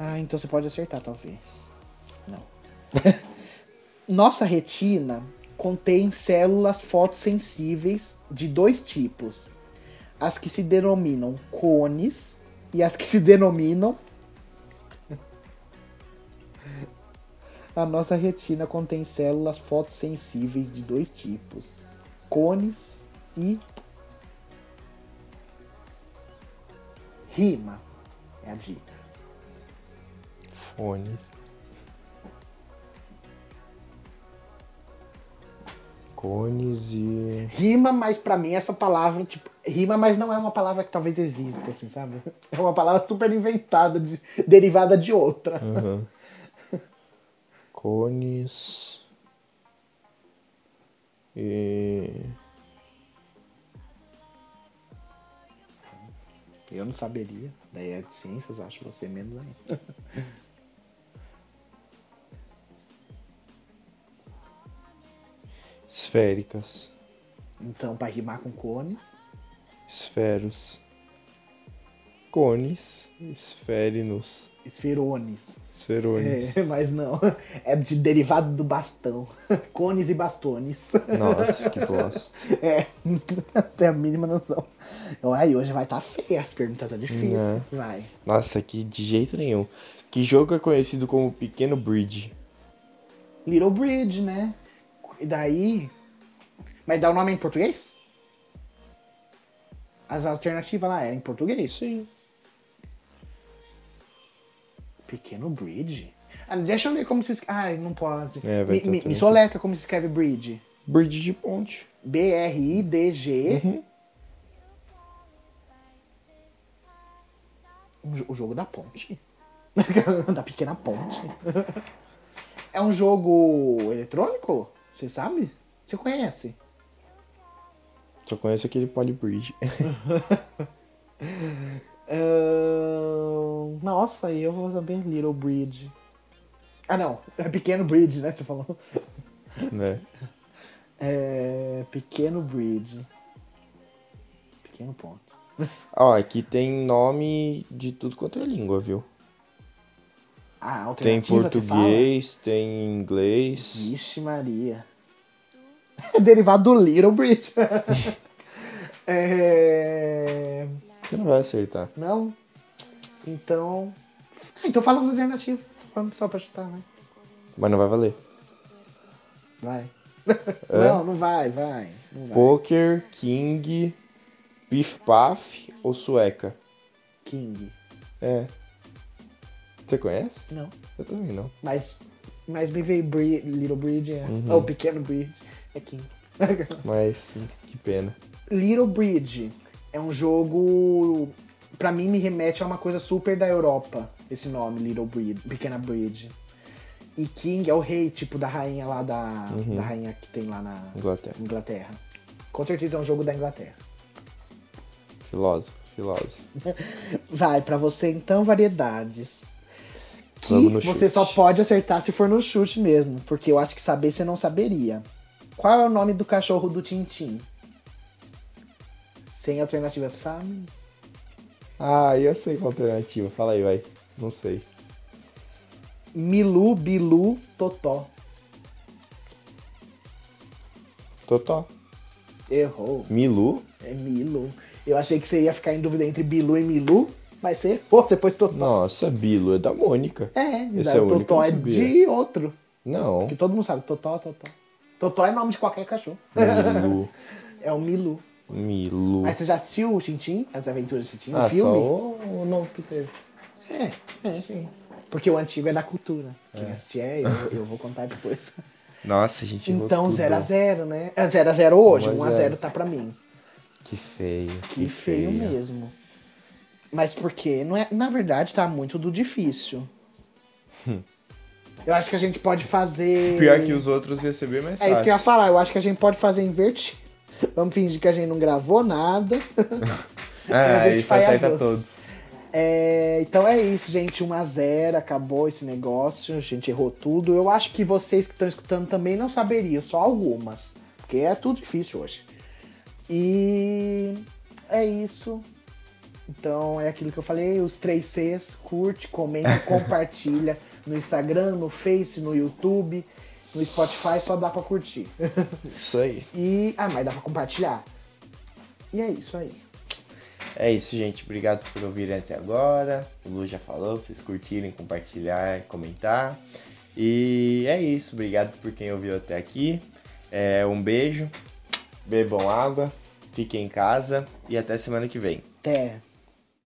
Ah, então você pode acertar, talvez. Não. Nossa retina contém células fotossensíveis de dois tipos: as que se denominam cones e as que se denominam. A nossa retina contém células fotossensíveis de dois tipos: cones e. Rima. É a dica. Fones. Cones e. Rima, mas pra mim essa palavra, tipo, rima, mas não é uma palavra que talvez exista, assim, sabe? É uma palavra super inventada, de- derivada de outra. Aham. Cones. E. Eu não saberia. Daí é de ciências, eu acho você menos ainda. Esféricas. Então, pra rimar com cones. Esferos. Cones. Esférinos. Esferones. Esferones. É, mas não. É de derivado do bastão. Cones e bastones. Nossa, que bosta. É, não tem a mínima noção. Então, aí hoje vai estar tá feia, as perguntas tá difícil. Né? Vai. Nossa, que de jeito nenhum. Que jogo é conhecido como Pequeno Bridge? Little Bridge, né? E daí. Mas dá o nome em português? As alternativas lá eram em português? Sim. Pequeno Bridge? Ah, deixa eu ver como se escreve. Ah, não pode. É, vai me, me, me soletra como se escreve Bridge. Bridge de ponte. B-R-I-D-G. Uhum. Um O jogo da ponte. da pequena ponte. é um jogo eletrônico? Você sabe? Você conhece? Só conheço aquele Polybridge. Ahn, Nossa, aí eu vou saber Little Bridge. Ah, não. É Pequeno Bridge, né? Você falou. né? É. Pequeno Bridge. Pequeno ponto. Ó, aqui tem nome de tudo quanto é língua, viu? Ah, Tem português, tem inglês. Vixe Maria. É derivado do Little Bridge. é... Você não vai acertar. Não? Então. Ah, então fala as alternativas. Só pra, chutar, né? Mas não vai valer. Vai. Não, não vai, vai. Não vai. Poker, King, Pif Paf ou Sueca? King. É. Você conhece? Não. Eu também não. Mas, mas me veio Bri Little Bridge, é. Uhum. Ou Pequeno Bridge. É King. Mas sim, que pena. Little Bridge é um jogo. Pra mim, me remete a uma coisa super da Europa. Esse nome, Little Bridge, Pequena Bridge. E King é o rei, tipo, da rainha lá da. Uhum. Da rainha que tem lá na Inglaterra. Inglaterra. Com certeza é um jogo da Inglaterra. Filósofo, filósofo. Vai, pra você então, variedades. Que você chute. só pode acertar se for no chute mesmo. Porque eu acho que saber você não saberia. Qual é o nome do cachorro do Tintim? Sem alternativa, sabe? Ah, eu sei qual alternativa. Fala aí, vai. Não sei. Milu, Bilu, Totó. Totó. Errou. Milu? É Milu. Eu achei que você ia ficar em dúvida entre Bilu e Milu, mas você errou, você pôs Totó. Nossa, Bilo é da Mônica. É, Esse é o Totó é de outro. Não. Que todo mundo sabe, Totó, Totó. Totó é nome de qualquer cachorro. Milu. É o Milu. Milu. Mas você já assistiu o Tintim? As aventuras do Tintim? Ah, o filme? só o, o novo que teve. É, é. Porque o antigo é da cultura. Quem assistir é, eu, eu vou contar depois. Nossa, a gente Então, tudo. 0x0, né? É 0x0 hoje, 1 a 0. 1x0 tá pra mim. Que feio. Que feio mesmo. Mas porque, não é, na verdade, tá muito do difícil. Eu acho que a gente pode fazer. Pior que os outros ia ser bem mais É fácil. isso que eu ia falar, eu acho que a gente pode fazer invertido. Vamos fingir que a gente não gravou nada. a gente isso outras. todos. É, então é isso, gente. 1x0, acabou esse negócio. A gente errou tudo. Eu acho que vocês que estão escutando também não saberiam, só algumas. Porque é tudo difícil hoje. E é isso. Então é aquilo que eu falei, os três Cs, curte, comenta, compartilha no Instagram, no Face, no YouTube, no Spotify, só dá pra curtir. Isso aí. E. Ah, mas dá pra compartilhar. E é isso aí. É isso, gente. Obrigado por ouvirem até agora. O Lu já falou, pra vocês curtirem, compartilhar, comentar. E é isso. Obrigado por quem ouviu até aqui. É, um beijo. Bebam água. Fiquem em casa. E até semana que vem. Até.